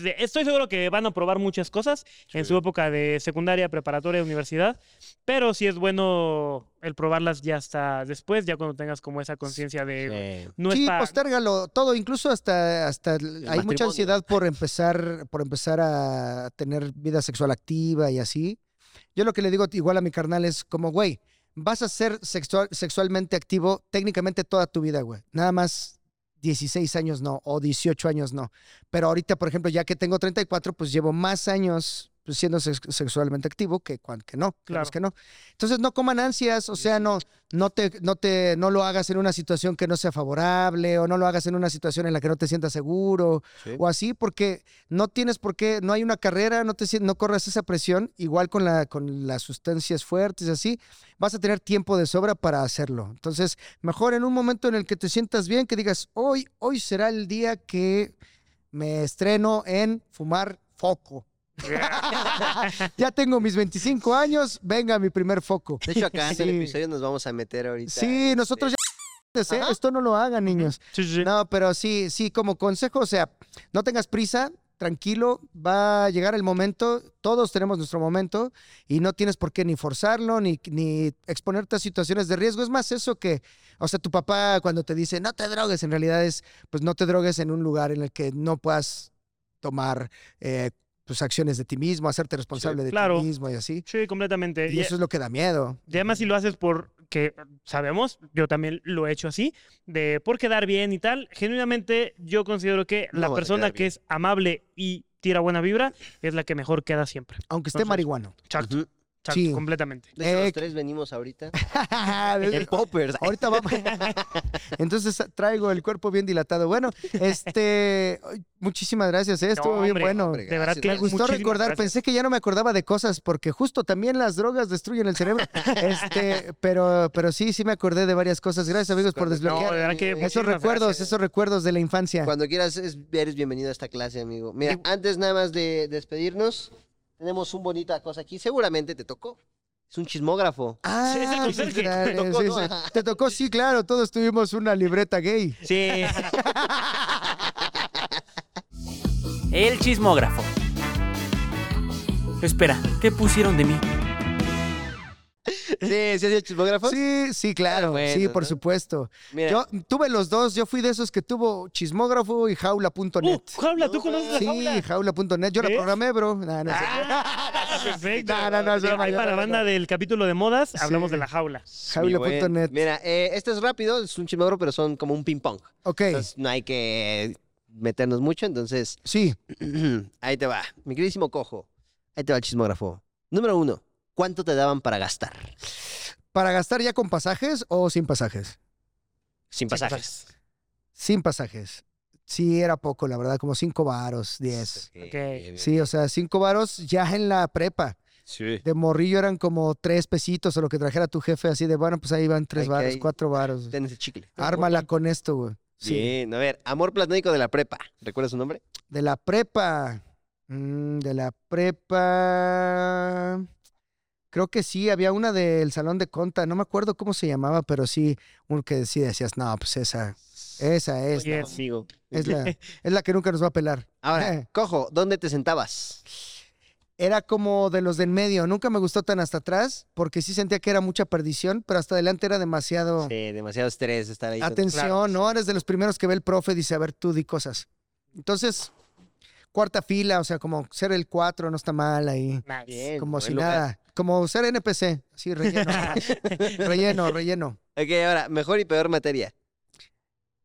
estoy seguro que van a probar muchas cosas en su época de secundaria, preparatoria, universidad, pero sí es bueno el probarlas ya hasta después, ya cuando tengas como esa conciencia de, no sí, es pa- postérgalo todo, incluso hasta, hasta el- hay mucha ansiedad por empezar, por empezar a tener vida sexual activa y así. Yo lo que le digo igual a mi carnal es como, güey, vas a ser sexual, sexualmente activo técnicamente toda tu vida, güey. Nada más 16 años no, o 18 años no. Pero ahorita, por ejemplo, ya que tengo 34, pues llevo más años pues, siendo sex- sexualmente activo que, que no, claro que no. Entonces no coman ansias, o sea, no, no te, no te, no lo hagas en una situación que no sea favorable, o no lo hagas en una situación en la que no te sientas seguro, Sí. o así, porque no tienes por qué, no hay una carrera, no te no corras esa presión, igual con la, con las sustancias fuertes, así, vas a tener tiempo de sobra para hacerlo. Entonces, mejor en un momento en el que te sientas bien, que digas, hoy, hoy será el día que me estreno en fumar foco. *laughs* ya tengo mis 25 años, venga mi primer foco. De hecho, acá en el episodio nos vamos a meter ahorita. Sí, nosotros ya... *laughs* ¿eh? Esto no lo hagan, niños. Sí, sí, sí. No, pero sí, sí, como consejo, o sea, no tengas prisa, tranquilo, va a llegar el momento, todos tenemos nuestro momento y no tienes por qué ni forzarlo, ni, ni exponerte a situaciones de riesgo. Es más eso que, o sea, tu papá cuando te dice, no te drogues, en realidad es, pues no te drogues en un lugar en el que no puedas tomar eh, pues, acciones de ti mismo, hacerte responsable de claro. ti mismo y así. Sí, completamente. Y eso es lo que da miedo. Y además si lo haces porque sabemos, yo también lo he hecho así, de por quedar bien y tal, genuinamente yo considero que No la persona que bien. es amable y tira buena vibra es la que mejor queda siempre. Aunque esté Entonces, marihuano. Exacto. Sí. completamente. De hecho, Eh, los tres venimos ahorita. *laughs* En poppers. Ahorita vamos. *laughs* Entonces traigo el cuerpo bien dilatado. Bueno, este, muchísimas gracias, ¿eh? estuvo No, bien bueno. hombre. De verdad que Me gustó recordar, gracias. pensé que ya no me acordaba de cosas porque justo también las drogas destruyen el cerebro. *laughs* Este, pero, pero sí, sí me acordé de varias cosas. Gracias amigos por No, desbloquear de verdad que Esos recuerdos, gracias. esos recuerdos de la infancia. Cuando quieras, es- eres bienvenido a esta clase, amigo. Mira, antes nada más de despedirnos, tenemos un bonita cosa aquí. Seguramente te tocó. Es un chismógrafo. Ah, Sí, es el sí, conserje. claro, Te tocó, sí, ¿no? sí. Te tocó, sí, claro. Todos tuvimos una libreta gay. Sí. *laughs* El chismógrafo. Espera, ¿qué pusieron de mí? Sí, ¿sí hacía chismógrafos? Sí, sí, claro. Ah, bueno, sí, por ¿no? supuesto. Mira, Yo tuve los dos. Yo fui de esos que tuvo chismógrafo y jaula.net. Uh, jaula, ¿tú conoces la Sí, jaula? jaula.net. Yo la ¿Ves? programé, bro. Nah, no. Ah, *laughs* perfecto. No, no, Ahí no, para la banda no. del capítulo de modas, hablamos Sí. de la jaula. jaula.net. Mira, eh, este es rápido, es un chismógrafo, pero son como un ping-pong. Ok, Entonces no hay que meternos mucho, entonces sí. *clears throat* ahí te va. Mi queridísimo cojo, ahí te va el chismógrafo. Número uno, ¿cuánto te daban para gastar? ¿Para gastar ya con pasajes o sin pasajes? Sin pasajes. Sin pasajes. Sí, era poco, la verdad, como cinco varos, diez. Ok. Sí, o sea, cinco varos ya en la prepa. Sí. De morrillo eran como tres pesitos o lo que trajera tu jefe, así de, bueno, pues ahí van tres varos, cuatro varos. Ten ese chicle. Ármala con esto, güey. Sí. Bien, a ver, amor platónico de la prepa. ¿Recuerdas su nombre? De la prepa. Mm, de la prepa. Creo que sí, había una del salón de conta, no me acuerdo cómo se llamaba, pero sí, un que sí decías, no, pues esa, esa es, Oye, Amigo. es, la, *laughs* es la que nunca nos va a pelar. Ahora, *laughs* cojo, ¿dónde te sentabas? Era como de los de en medio, nunca me gustó tan hasta atrás, porque sí sentía que era mucha perdición, pero hasta adelante era demasiado Sí, demasiado estrés estar ahí. atención, Claro. ¿no? Eres de los primeros que ve el profe, dice, a ver, tú di cosas. Entonces, cuarta fila, o sea, como ser el cuatro no está mal ahí. Bien, Como si lugar. nada. Como ser NPC. Sí, relleno. *laughs* relleno, relleno. Ok, ahora, mejor y peor materia.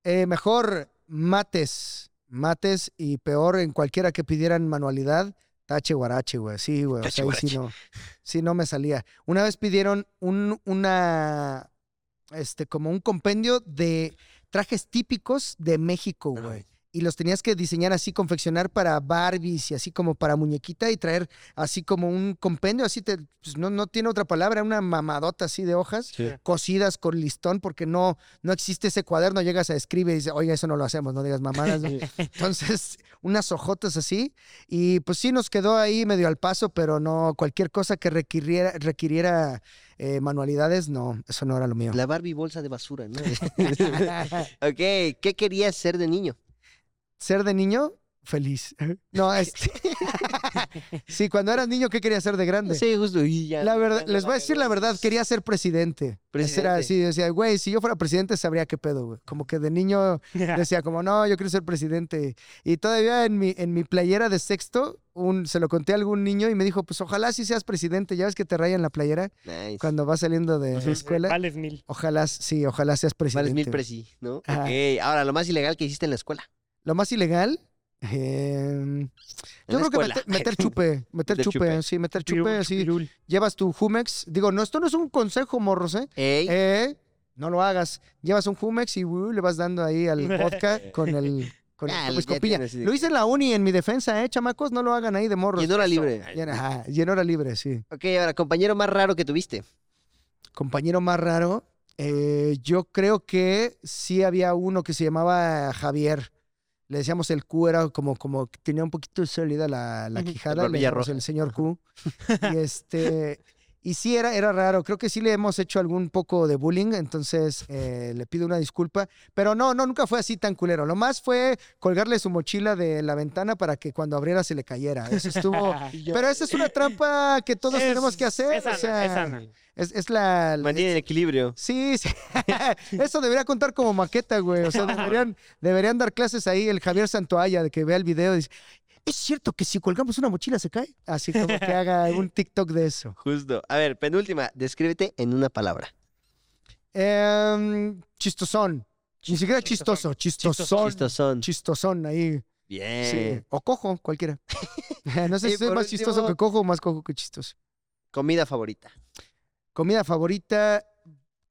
Eh, mejor mates. Mates y peor en cualquiera que pidieran manualidad. Tache guarache, güey. Sí, güey. O sea, ahí sí no, sí no me salía. Una vez pidieron un, una, este, como un compendio de trajes típicos de México, güey. Y los tenías que diseñar así, confeccionar para Barbies y así como para muñequita y traer así como un compendio, así te, pues no, no tiene otra palabra, una mamadota así de hojas cosidas con listón porque no, no existe ese cuaderno, llegas a escribir y dices, oiga, eso no lo hacemos, no digas mamadas. ¿no?". *laughs* Entonces, unas hojotas así y pues sí nos quedó ahí medio al paso, pero no, cualquier cosa que requiriera, requiriera eh, manualidades, no, eso no era lo mío. La Barbie bolsa de basura, ¿no? *laughs* *laughs* ok, ¿qué querías ser de niño? Ser de niño, feliz. *laughs* No, este... *laughs* sí, cuando eras niño, ¿qué querías ser de grande? Sí, justo. Y ya, La verdad, ya les voy a decir la verdad, quería ser presidente. Ese Era Presidente. así, decía, güey, si yo fuera presidente sabría qué pedo, güey. Como que de niño *laughs* decía como, no, yo quiero ser presidente. Y todavía en mi, en mi playera de sexto, un, se lo conté a algún niño y me dijo, pues ojalá sí seas presidente. Ya ves que te rayan la playera Nice. cuando vas saliendo de la escuela. Vales mil. Ojalá, sí, ojalá seas presidente. Vales mil presi, ¿no? Ajá. Ok, ahora, lo más ilegal que hiciste en la escuela. Lo más ilegal, em, yo creo que meter, *laughs* meter chupe, meter chupe, chupe. sí, meter chupe, Pirul, así. pirul. Llevas tu Jumex. Digo, no, esto no es un consejo, morros, ¿eh? Ey, Eh, no lo hagas. Llevas un Jumex y uh, le vas dando ahí al *laughs* vodka con el con, Ah, con ya escopilla. tienes. Lo hice en la uni en mi defensa, eh, chamacos, no lo hagan ahí de morros. y en hora libre. Y en, ajá, y en hora libre, sí. Ok, ahora, compañero más raro que tuviste. Compañero más raro, eh, yo creo que sí había uno que se llamaba Javier. Le decíamos el Q, era como, como que tenía un poquito sólida la, la quijada. El le el señor Q. y este. Y sí, era, era raro. Creo que sí le hemos hecho algún poco de bullying, entonces eh, le pido una disculpa. Pero no, no, nunca fue así tan culero. Lo más fue colgarle su mochila de la ventana para que cuando abriera se le cayera. Eso estuvo. *laughs* Pero esa es una trampa que todos Es- tenemos que hacer. es o sea, es sana. es- es la, la- Mantiene el equilibrio. Sí, sí. *laughs* Eso debería contar como maqueta, güey. O sea, deberían, deberían dar clases ahí el Javier Santoalla de que vea el video y dice, ¿es cierto que si colgamos una mochila se cae? Así como que haga *laughs* un TikTok de eso. Justo. A ver, penúltima. Descríbete en una palabra. Em, chistosón. Ni siquiera chistoso, chistosón. Chistosón. Chistosón ahí. Bien. Sí. O cojo, cualquiera. *laughs* no sé si por más chistoso que cojo o más cojo que chistoso. Comida favorita. Comida favorita,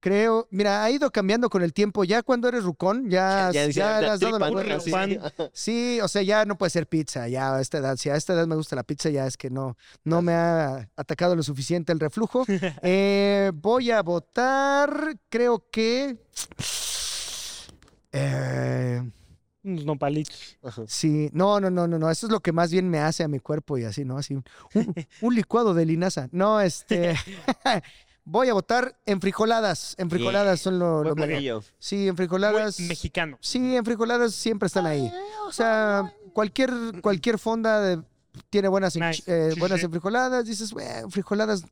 creo. Mira, ha ido cambiando con el tiempo. Ya cuando eres rucón, ya, *laughs* ya, decía, le has dado la vuelta. ¿no? sí. Pan. *laughs* Sí, o sea, ya no puede ser pizza, ya a esta edad. Si a esta edad me gusta la pizza, ya es que no, no me ha atacado lo suficiente el reflujo. Eh, voy a votar, creo que. eh, Unos nopalitos. Sí, no, no, no, no, no. Eso es lo que más bien me hace a mi cuerpo y así, ¿no? Así, un, un- un licuado de linaza. No, este. *laughs* voy a votar en frijoladas. En frijoladas son lo, lo Buen platillo. Sí, en frijoladas. Muy mexicano. Sí, en frijoladas siempre están ahí. O sea, cualquier, cualquier fonda de- tiene buenas, en- Nice. eh, Sí, buenas sí. enfrijoladas. Dices, "Bueno, frijoladas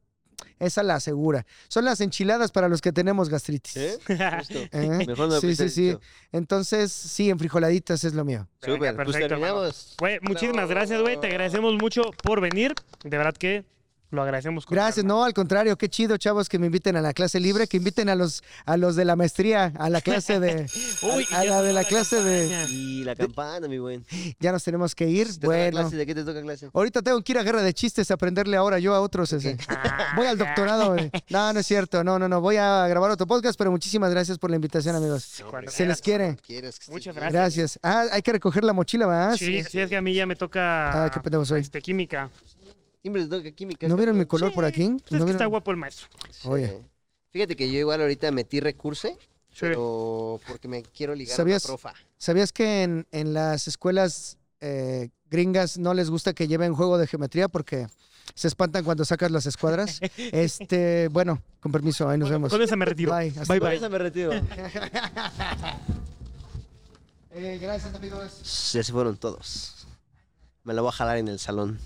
esa la asegura. Son las enchiladas para los que tenemos gastritis. ¿Eh? *laughs* Justo. ¿Eh? Mejor no sí, sí, sí. Entonces, sí, en frijoladitas es lo mío. Venga, Súper, pues perfecto, hermano. terminamos. Güey, muchísimas gracias, güey. Te agradecemos mucho por venir. De verdad que lo agradecemos. con Gracias, no, al contrario, qué chido, chavos, que me inviten a la clase libre, que inviten a los, a los de la maestría, a la clase de, *laughs* Uy, a, la de la clase de, Y la campana, mi buen. ¿Te ya nos tenemos que ir, bueno. clase? ¿De qué te toca clase? Ahorita tengo que ir a guerra de chistes, a aprenderle ahora yo a otros. ese. *laughs* Voy al doctorado. güey. No, no es cierto. No, no, no. Voy a grabar otro podcast, pero muchísimas gracias por la invitación, amigos. Cuando Se les quiere. ¿Quieres que estés Muchas gracias. Gracias. Ah, hay que recoger la mochila, ¿verdad? Sí, sí, es que a mí ya me toca Ah, qué soy. este, química. Química. ¿No vieron mi color por aquí? Pues es ¿No que está vieron? guapo el maestro. Sí. Oye. Fíjate que yo igual ahorita metí recurso, Sí. pero porque me quiero ligar ¿Sabías? a una profa. ¿Sabías que en, en las escuelas eh, gringas no les gusta que lleven juego de geometría porque se espantan cuando sacas las escuadras? *laughs* Este, bueno, con permiso, ahí nos Con- vemos. Con esa me retiro. Bye, hasta Bye, bye. eso me retiro. *laughs* Eh, gracias, amigos. ya se fueron todos. Me la voy a jalar en el salón.